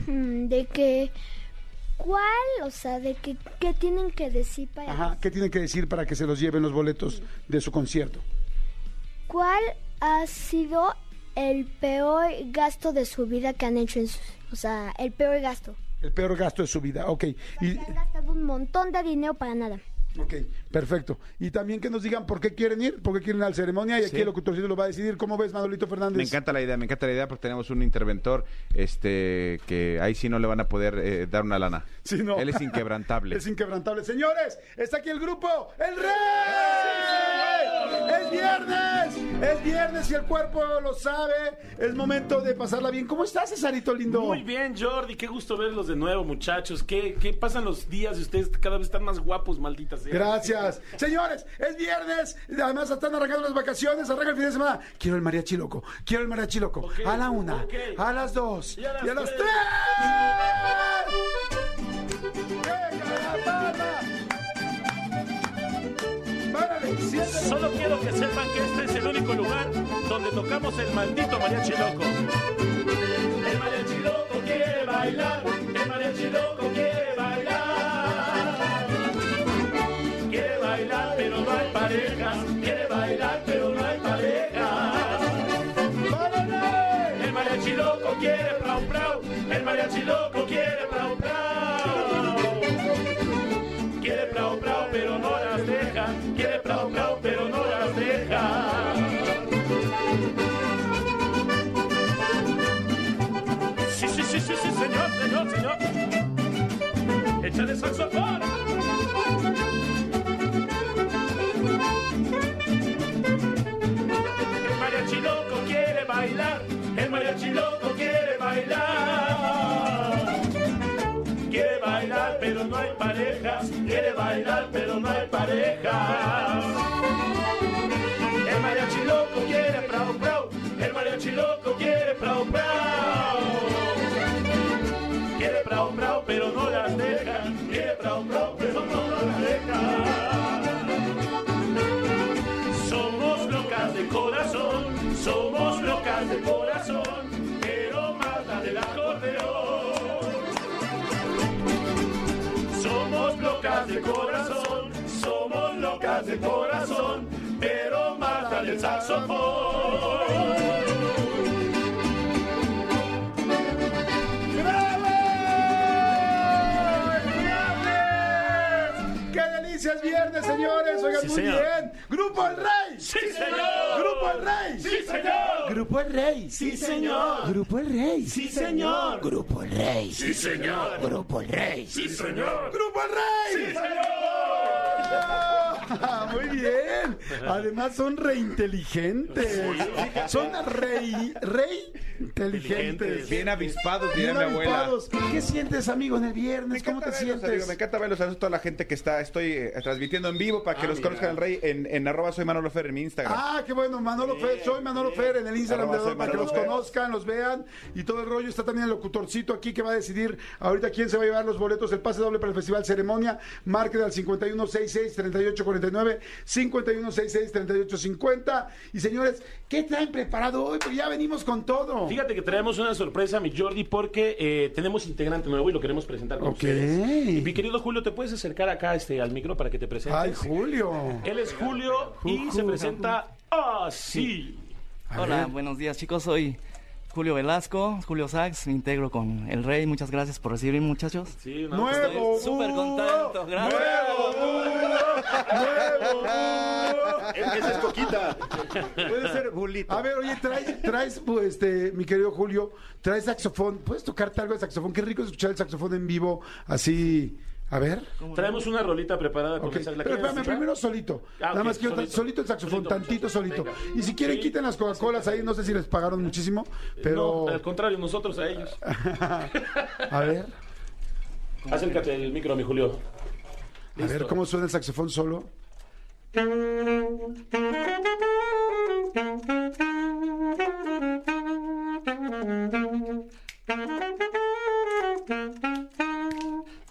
Mm, De que, ¿cuál? O sea, de que, ¿qué tienen que decir para... Ajá, ¿qué tienen que decir para que se los lleven los boletos de su concierto? ¿Cuál ha sido el peor gasto de su vida que han hecho en su... O sea, el peor gasto. El peor gasto de su vida, ok. Y, han gastado un montón de dinero para nada. Ok, perfecto. Y también que nos digan por qué quieren ir, por qué quieren ir a la ceremonia y aquí Sí. el locutorcito lo va a decidir. ¿Cómo ves, Manolito Fernández? Me encanta la idea, me encanta la idea porque tenemos un interventor este que ahí sí no le van a poder eh, dar una lana. Sí, no. Él es inquebrantable. (laughs) Es inquebrantable. Señores, está aquí el grupo El Rey. Es viernes, es viernes y el cuerpo lo sabe. Es momento de pasarla bien. ¿Cómo estás, Cesarito lindo? Muy bien, Jordi, qué gusto verlos de nuevo, muchachos. ¿Qué, qué pasan los días y ustedes cada vez están más guapos, malditas sea? Gracias. Señores, es viernes. Además, están arrancando las vacaciones. Arranca el fin de semana. Quiero el mariachi loco. Quiero el mariachi loco. A la una, a las dos Y a las y a las tres. tres. Solo quiero que sepan que este es el único lugar donde tocamos el maldito mariachi loco. El mariachi loco quiere bailar, el mariachi loco quiere bailar. Quiere bailar pero no hay parejas, quiere bailar pero no hay parejas. El mariachi loco quiere plau plau, el mariachi loco quiere plau plau. El mariachi loco quiere bailar, el mariachi loco quiere bailar. Quiere bailar pero no hay parejas, quiere bailar pero no hay parejas. El mariachi loco quiere prau prau, el mariachi loco quiere prau prau. Quiere prau prau pero no las deja, de corazón, pero más la del saxofón. ¡Bravo! ¡Es viernes! ¡Qué delicia es viernes, señores! Oigan, Sí, muy señor. bien. ¡Grupo El Rey! ¡Sí, señor! ¡Grupo El Rey! ¡Sí, señor! ¡Grupo El Rey! ¡Sí, señor! ¡Grupo El Rey! ¡Sí, señor! ¡Grupo El Rey! ¡Sí, señor! ¡Grupo El Rey! ¡Sí, señor! ¡Grupo El Rey! ¡Sí, señor! ¡Ah! Muy bien. (laughs) Además son reinteligentes. Son rey, rey inteligentes. Bien avispados, diría Bien mi abuela. avispados. ¿Qué sientes, amigo, en el viernes? ¿Cómo te verlos, sientes? amigo, me encanta verlos. Saludos a toda la gente que está, estoy eh, transmitiendo en vivo para que Ah, los mira. conozcan el rey en, en arroba soy Manolo Fer en mi Instagram. Ah, qué bueno, Manolo Fer, soy Manolo Fer en el Instagram Arroba de para que los Fer. conozcan, los vean y todo el rollo. Está también el locutorcito aquí que va a decidir ahorita quién se va a llevar los boletos, el pase doble para el Festival Ceremonia. Marquen al 5166-3849, 5166-3850. Y señores, ¿qué traen preparado hoy? Porque ya venimos con todo. Fíjate que traemos una sorpresa, mi Jordi, porque eh, tenemos integrante nuevo y lo queremos presentar con Ok. ustedes. Y mi querido Julio, ¿te puedes acercar acá este, al micro para que te presentes? Ay, Julio. Él es Julio y se presenta así. Hola, buenos días chicos, soy Julio Velasco, Julio Sax, me integro con El Rey, muchas gracias por recibirme muchachos. Sí, Nuevo Estoy súper contento, gracias. Esa es Coquita. Puede ser Julito. A ver, oye, traes, traes pues, este, mi querido Julio, traes saxofón. ¿Puedes tocarte algo de saxofón? Qué rico es escuchar el saxofón en vivo, así. A ver. Traemos una rolita preparada con Ok, esa. ¿la Pero espérame, primero solito. Ah, Nada más quiero solito, solito. el saxofón, Solito, tantito solito. Venga. Y si quieren, Sí. quiten las Coca-Colas ahí. No sé si les pagaron muchísimo, pero. No, al contrario, nosotros a ellos. (laughs) A ver, Acércate el micro, mi Julio. a ver cómo suena el saxofón solo. (laughs)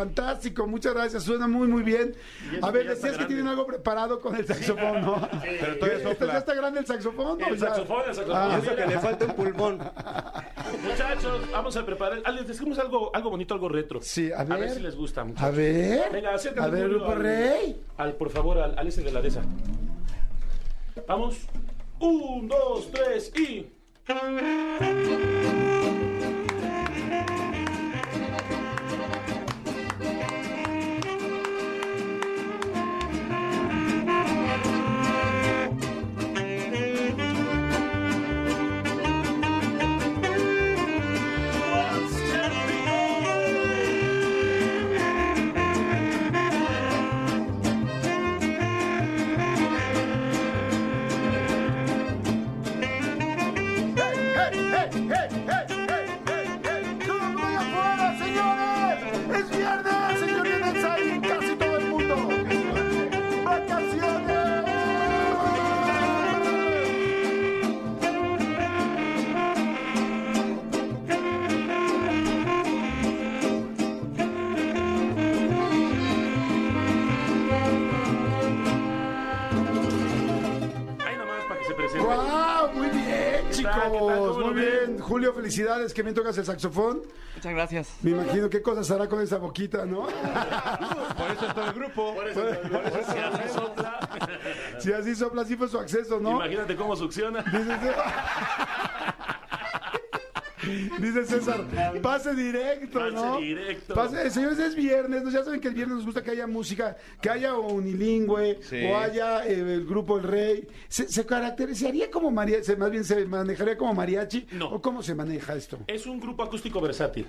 Fantástico, muchas gracias, suena muy muy bien. A ver, decías que tienen algo preparado con el saxofón, ¿no? Pero todavía ¿Está- sopla. ¿Ya está grande el saxofón? El saxofón, el saxofón. Ah, Eso que le falta un pulmón. Muchachos, vamos a preparar. ah, Les decimos algo, algo bonito, algo retro. Sí, a A ver ver. si les gusta. muchachos. A ver. Venga, acércate. A ver, Grupo al- Rey. Al, por favor, al, al ese de la de esa. Vamos. Un, dos, tres y. felicidades. Que bien tocas el saxofón. Muchas gracias. Me imagino qué cosas hará con esa boquita, ¿no? Por eso es todo el grupo. Por eso, por eso si así sopla. Si así sopla, así fue su acceso, ¿no? Imagínate cómo succiona. (laughs) Dice, César, pase directo, Pase ¿no? directo. Pase- señores, es viernes, ¿no? ya saben que el viernes nos gusta que haya música, que haya unilingüe, Sí. o haya eh, el grupo El Rey. ¿Se, se caracterizaría como mariachi, más bien se manejaría como mariachi? No. ¿O cómo se maneja esto? Es un grupo acústico versátil.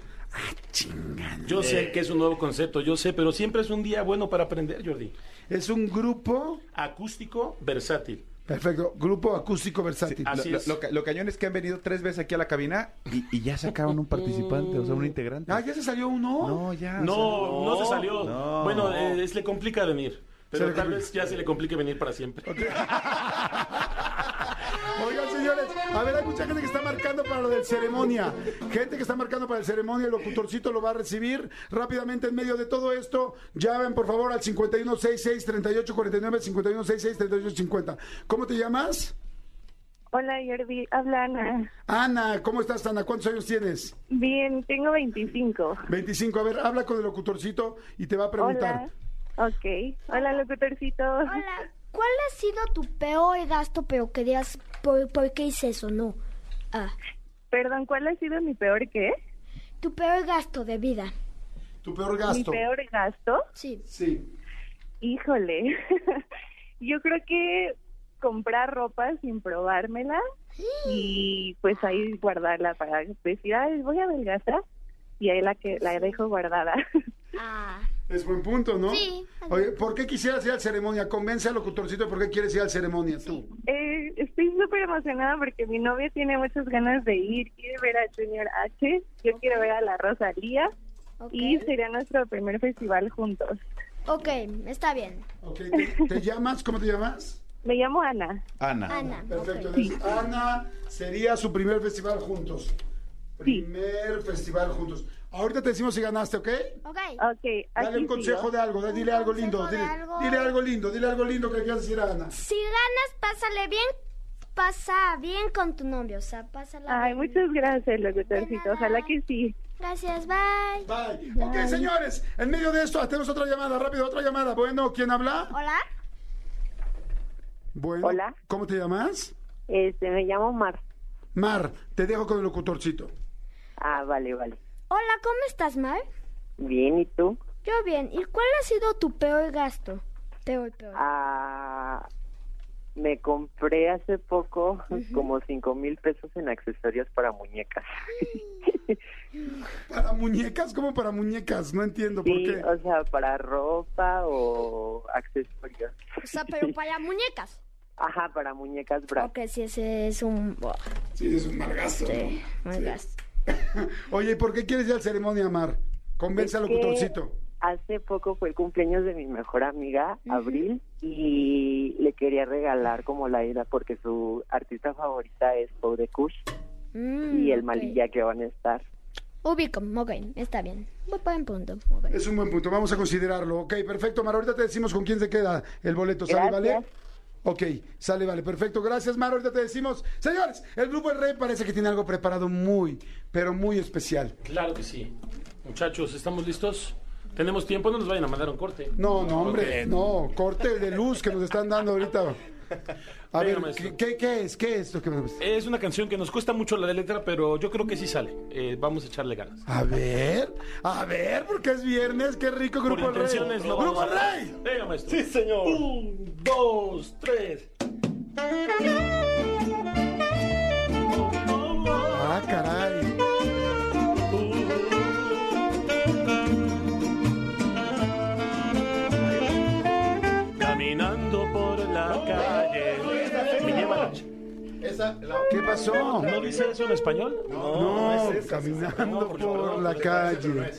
Chingada. Yo sé que es un nuevo concepto, yo sé, pero siempre es un día bueno para aprender, Jordi. Es un grupo, Acústico versátil. Perfecto, grupo acústico versátil. Así lo, lo- lo cañón es que han venido tres veces aquí a la cabina y, y ya sacaron un participante, o sea, un integrante. Ah, ya se salió uno. No, ya. No, no, se salió. No. Bueno, eh, es, le complica venir. Pero tal vez ya se le complique venir para siempre. (laughs) Oigan, señores, a ver, hay mucha gente que está marcando para lo del ceremonia. Gente que está marcando para el ceremonia, el locutorcito lo va a recibir rápidamente en medio de todo esto. Llamen, por favor, al 5166-3849, 5166-3850. ¿Cómo te llamas? Hola, Jordi. Habla Ana. Ana, ¿cómo estás, Ana? ¿Cuántos años tienes? Bien, tengo 25. 25. A ver, habla con el locutorcito y te va a preguntar. Hola. Ok. Hola, locutorcito. Hola, ¿cuál ha sido tu peor gasto, pero que digas, ¿por, por qué hice eso? No. Ah, Perdón, ¿cuál ha sido mi peor qué? Tu peor gasto de vida. Tu peor ¿Mi gasto. peor gasto? Sí. Sí. Híjole. (laughs) Yo creo que comprar ropa sin probármela y pues ahí guardarla para decir, ay, voy a adelgazar y ahí la que la dejo guardada. (laughs) Ah, Es buen punto, ¿no? Sí. Oye, ¿por qué quisieras ir al ceremonia? Convence al locutorcito de por qué quieres ir al ceremonia tú. Eh, estoy súper emocionada porque mi novia tiene muchas ganas de ir, quiere ver a Junior H, yo quiero ver a la Rosalía y sería nuestro primer festival juntos. ok, está bien. Ok, ¿te, te (laughs) llamas? ¿Cómo te llamas? Me llamo Ana. Ana. Ana. Perfecto. entonces, Ana sería su primer festival juntos. Primer festival juntos. Ahorita te decimos si ganaste, ¿ok? Ok. Ok, Dale un consejo sigo. de algo, dile algo lindo, dile, algo. dile algo lindo, dile algo lindo que le quieras decir a Ana. Si ganas, pásale bien. Pasa bien con tu novio, o sea, pásala Ay, bien. muchas gracias, locutorcito. Ojalá que sí. Gracias, bye. Bye. Ok, señores, en medio de esto tenemos otra llamada, rápido, otra llamada. Bueno, ¿quién habla? Hola. Bueno. Hola. ¿Cómo te llamas? Este, me llamo Mar. Mar, te dejo con el locutorcito. Ah, vale, vale. Hola, ¿cómo estás, Mar? Bien, ¿y tú? Yo bien. ¿Y cuál ha sido tu peor gasto? Peor, peor. Ah, me compré hace poco como cinco mil pesos en accesorios para muñecas. ¿Para muñecas? ¿Cómo para muñecas? No entiendo por qué. o sea, para ropa o accesorios. O sea, pero (laughs) para muñecas. Ajá, para muñecas bra. Ok, sí, ese es un... Sí, es un mal gasto. Sí, ¿no? mal Sí. gasto. (coughs) Oye, ¿y por qué quieres ir al ceremonia, Mar? Convence al locutorcito. Hace poco fue el cumpleaños de mi mejor amiga, Abril, y le quería regalar como la ida porque su artista favorita es Pau de Kush Mm, y el. Malilla que van a estar. Ubico, ok, está bien. Buen punto. Es un buen punto, vamos a considerarlo. Ok, perfecto, Mar. Ahorita te decimos con quién se queda el boleto. ¿Sale, Gracias. vale? Ok, sale, vale, perfecto. Gracias, Mar. Ahorita te decimos. Señores, el Grupo El Rey parece que tiene algo preparado muy, pero muy especial. Claro que sí. Muchachos, ¿estamos listos? ¿Tenemos tiempo? No nos vayan a mandar un corte. No, no, hombre, no. Corte de luz que nos están dando ahorita. A Venga, ver, maestro. ¿qué, qué, qué es? ¿Qué es lo que me Es una canción que nos cuesta mucho la de letra, pero yo creo que sí sale. Eh, vamos a echarle ganas. A ver, a ver, porque es viernes, qué rico Por Grupo Rey. intenciones no ¡Grupo vamos a- Rey! Venga, maestro. Sí, señor. Un, dos, tres. Ah, caray. ¿Qué pasó? ¿No dice eso en español? No, caminando por la calle.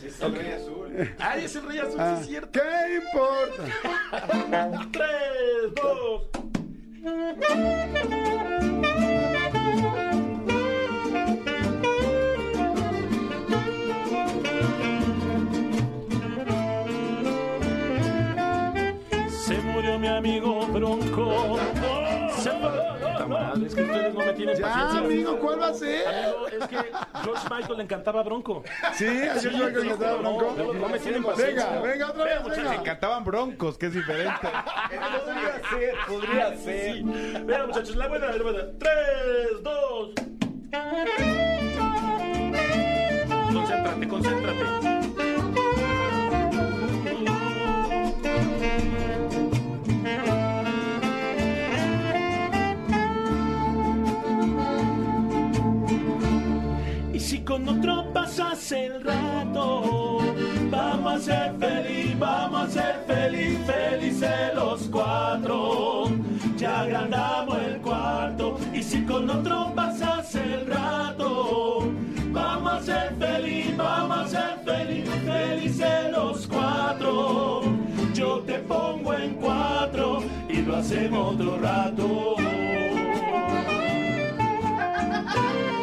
Ay, es el rey azul, Ah, sí es cierto. ¿Qué importa? (laughs) Tres, dos. Se murió mi amigo Bronco. Madre, es que ustedes no me tienen Ya, paciencia. amigo, ¿cuál va a ser? Amigo, es que George Michael le encantaba a Bronco. Sí, así es lo que me estaba bronco. No, no me tienen paciencia. Venga, venga, otra vez, muchachos, venga. Cantaban broncos, que es diferente. Podría ser, podría ser. Sí. Vean, muchachos, la buena, la buena. Tres, dos. Concéntrate, concéntrate. Si con otro pasas el rato, vamos a ser feliz, vamos a ser feliz, felices los cuatro. Ya agrandamos el cuarto. Y si con otro pasas el rato, vamos a ser feliz, vamos a ser feliz, felices los cuatro. Yo te pongo en cuatro y lo hacemos otro rato. (laughs)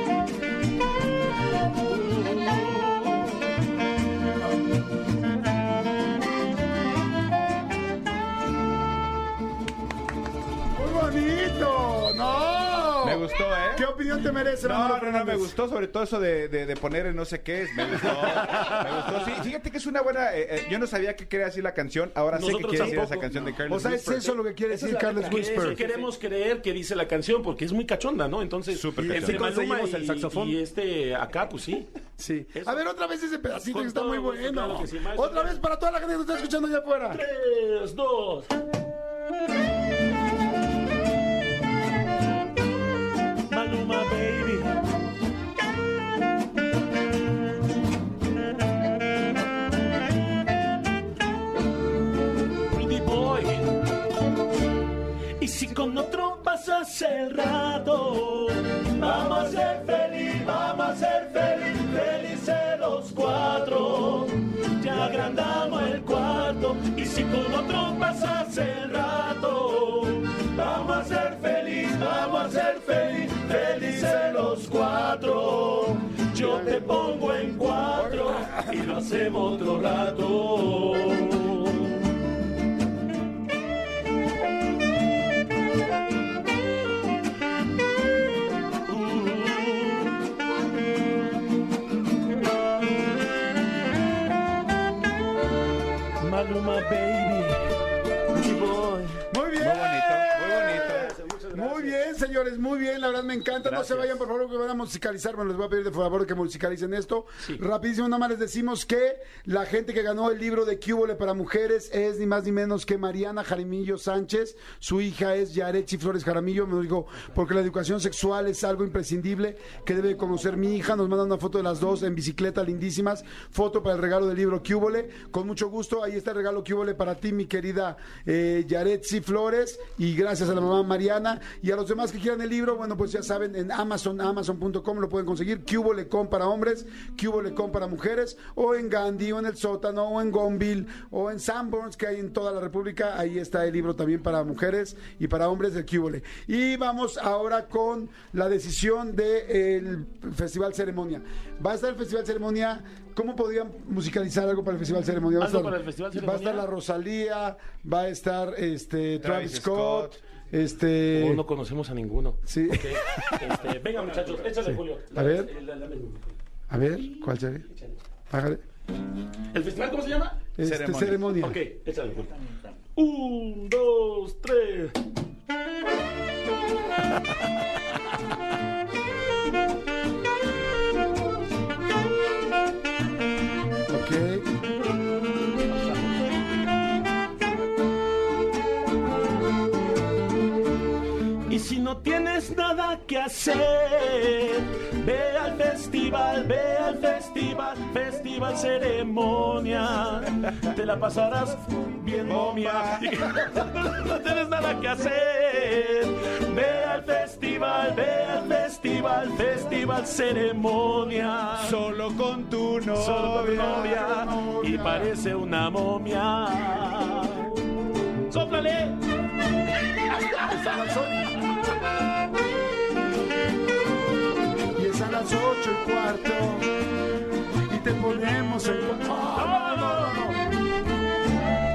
no. Me gustó, ¿eh? ¿Qué opinión te merece, No, Manolo no, no, me gustó sobre todo eso de, de, de poner en no sé qué. Me gustó. me gustó. Sí, fíjate que es una buena. eh, eh, yo no sabía qué quería decir la canción. Ahora sé Nosotros que quiere decir tampoco. esa canción de Carlos O sea, es Whisper. eso lo que quiere Esa decir es la Carlos letra. Que Whisper. eso queremos creer que dice la canción porque es muy cachonda, ¿no? Entonces, Súper entre cachonda. Maluma conseguimos y, el saxofón. y este acá, pues sí. Sí. Eso. A ver, otra vez ese pedacito Con que está todo muy gusto, bueno. claro que sí, maestro. otra vez para toda la gente que nos está escuchando allá afuera. Tres, dos. Con otro pasas el rato, vamos a ser feliz, vamos a ser feliz, felices los cuatro. Ya agrandamos el cuarto y si con otro pasas el rato, vamos a ser feliz, vamos a ser feliz, felices los cuatro. Yo te pongo en cuatro y lo hacemos otro rato. Señores, muy bien. La verdad me encanta. No se vayan, por favor, que van a musicalizar. Bueno, les voy a pedir de favor que musicalicen esto. Rapidísimo, nada más les decimos que la gente que ganó el libro de Cúbole para mujeres es ni más ni menos que Mariana Jaramillo Sánchez. Su hija es Yaretsi Flores Jaramillo. Me dijo, porque la educación sexual es algo imprescindible que debe conocer mi hija. Nos mandan una foto de las dos en bicicleta, lindísimas. Foto para el regalo del libro Cúbole. Con mucho gusto, ahí está el regalo Cúbole para ti, mi querida eh, Yaretsi Flores. Y gracias a la mamá Mariana. Y a los demás que quieran el libro, bueno, pues ya saben, en Amazon, amazon.com lo pueden conseguir. Cubolecom para hombres, Cubolecom para mujeres, o en Gandhi, o en el sótano, o en Gonville, o en Sanborns, que hay en toda la República. Ahí está el libro también para mujeres y para hombres del Cubole. Y vamos ahora con la decisión del Festival Ceremonia. Va a estar el Festival Ceremonia. ¿Cómo podrían musicalizar algo para el Festival Ceremonia? Va a ¿Algo estar- para el Festival Va a Ceremonia? estar la Rosalía, va a estar este Travis, Travis Scott, Scott. Este Oh, no conocemos a ninguno. Sí. Ok, este, venga, muchachos, échale, Julio. A ver. La- la- la- A ver, ¿cuál sería? Págale. ¿El festival cómo se llama? Este, ceremonia. Ok, échale, Julio. Un, dos, tres. Hacer, ve al festival, ve al festival, festival ceremonia. Te la pasarás bien momia. (laughs) No tienes nada que hacer, ve al festival, ve al festival, festival ceremonia. Solo con tu novia. Solo con tu novia y parece una momia. ¡Sóplale! Las ocho. Y cuarto. Y te ponemos en. No, no, no.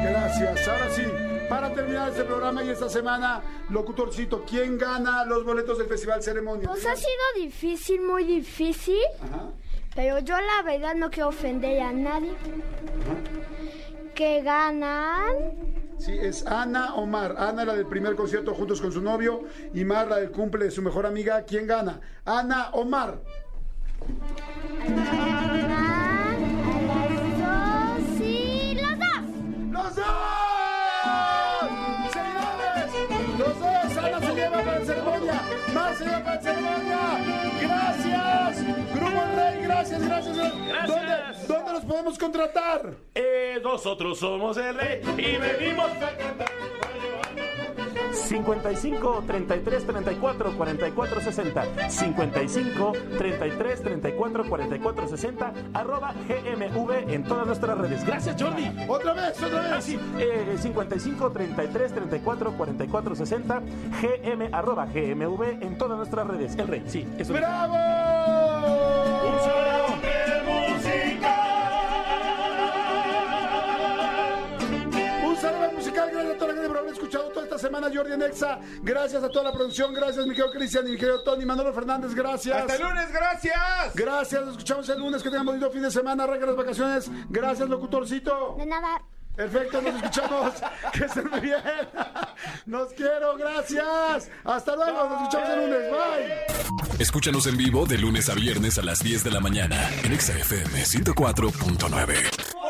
Gracias. Ahora sí, para terminar este programa y esta semana, locutorcito, ¿quién gana los boletos del Festival Ceremonia? Pues ha sido difícil, muy difícil. Ajá. Pero yo la verdad no quiero ofender a nadie. Que ganan. Sí, es Ana o Mar. Ana, la del primer concierto juntos con su novio, y Mar, la del cumple de su mejor amiga. ¿Quién gana? Ana o Mar. a las dos y los dos. ¡Los dos! ¡Señores! ¡Los dos! ¡Ana se lleva para la ceremonia! ¡Mar se lleva para la ceremonia! ¡Gracias! Grupo Rey, gracias, gracias. Gracias. ¿Dónde, dónde los podemos contratar? Eh, nosotros somos el rey y venimos a cantar. 55 33 34 44 60 55 33 34 44 60 arroba GMV en todas nuestras redes. Gracias, Jordi. Otra vez, otra vez. Ah, sí, eh, 55 33 34 44 60 GM arroba GMV en todas nuestras redes. El rey, sí, eso. ¡Bravo! Escuchado toda esta semana. Jordi Nexa. Gracias a toda la producción. Gracias, mi querido Cristian y mi querido Tony. Manolo Fernández, gracias. Hasta el lunes, gracias. Gracias, nos escuchamos el lunes. Que tengan bonito fin de semana. Arranca las vacaciones. Gracias, locutorcito. De nada. Perfecto, nos escuchamos. (laughs) Que estén muy bien. Nos quiero, gracias. Hasta luego, nos escuchamos el lunes. Bye. Escúchanos en vivo de lunes a viernes a las 10 de la mañana en Exa FM 104.9.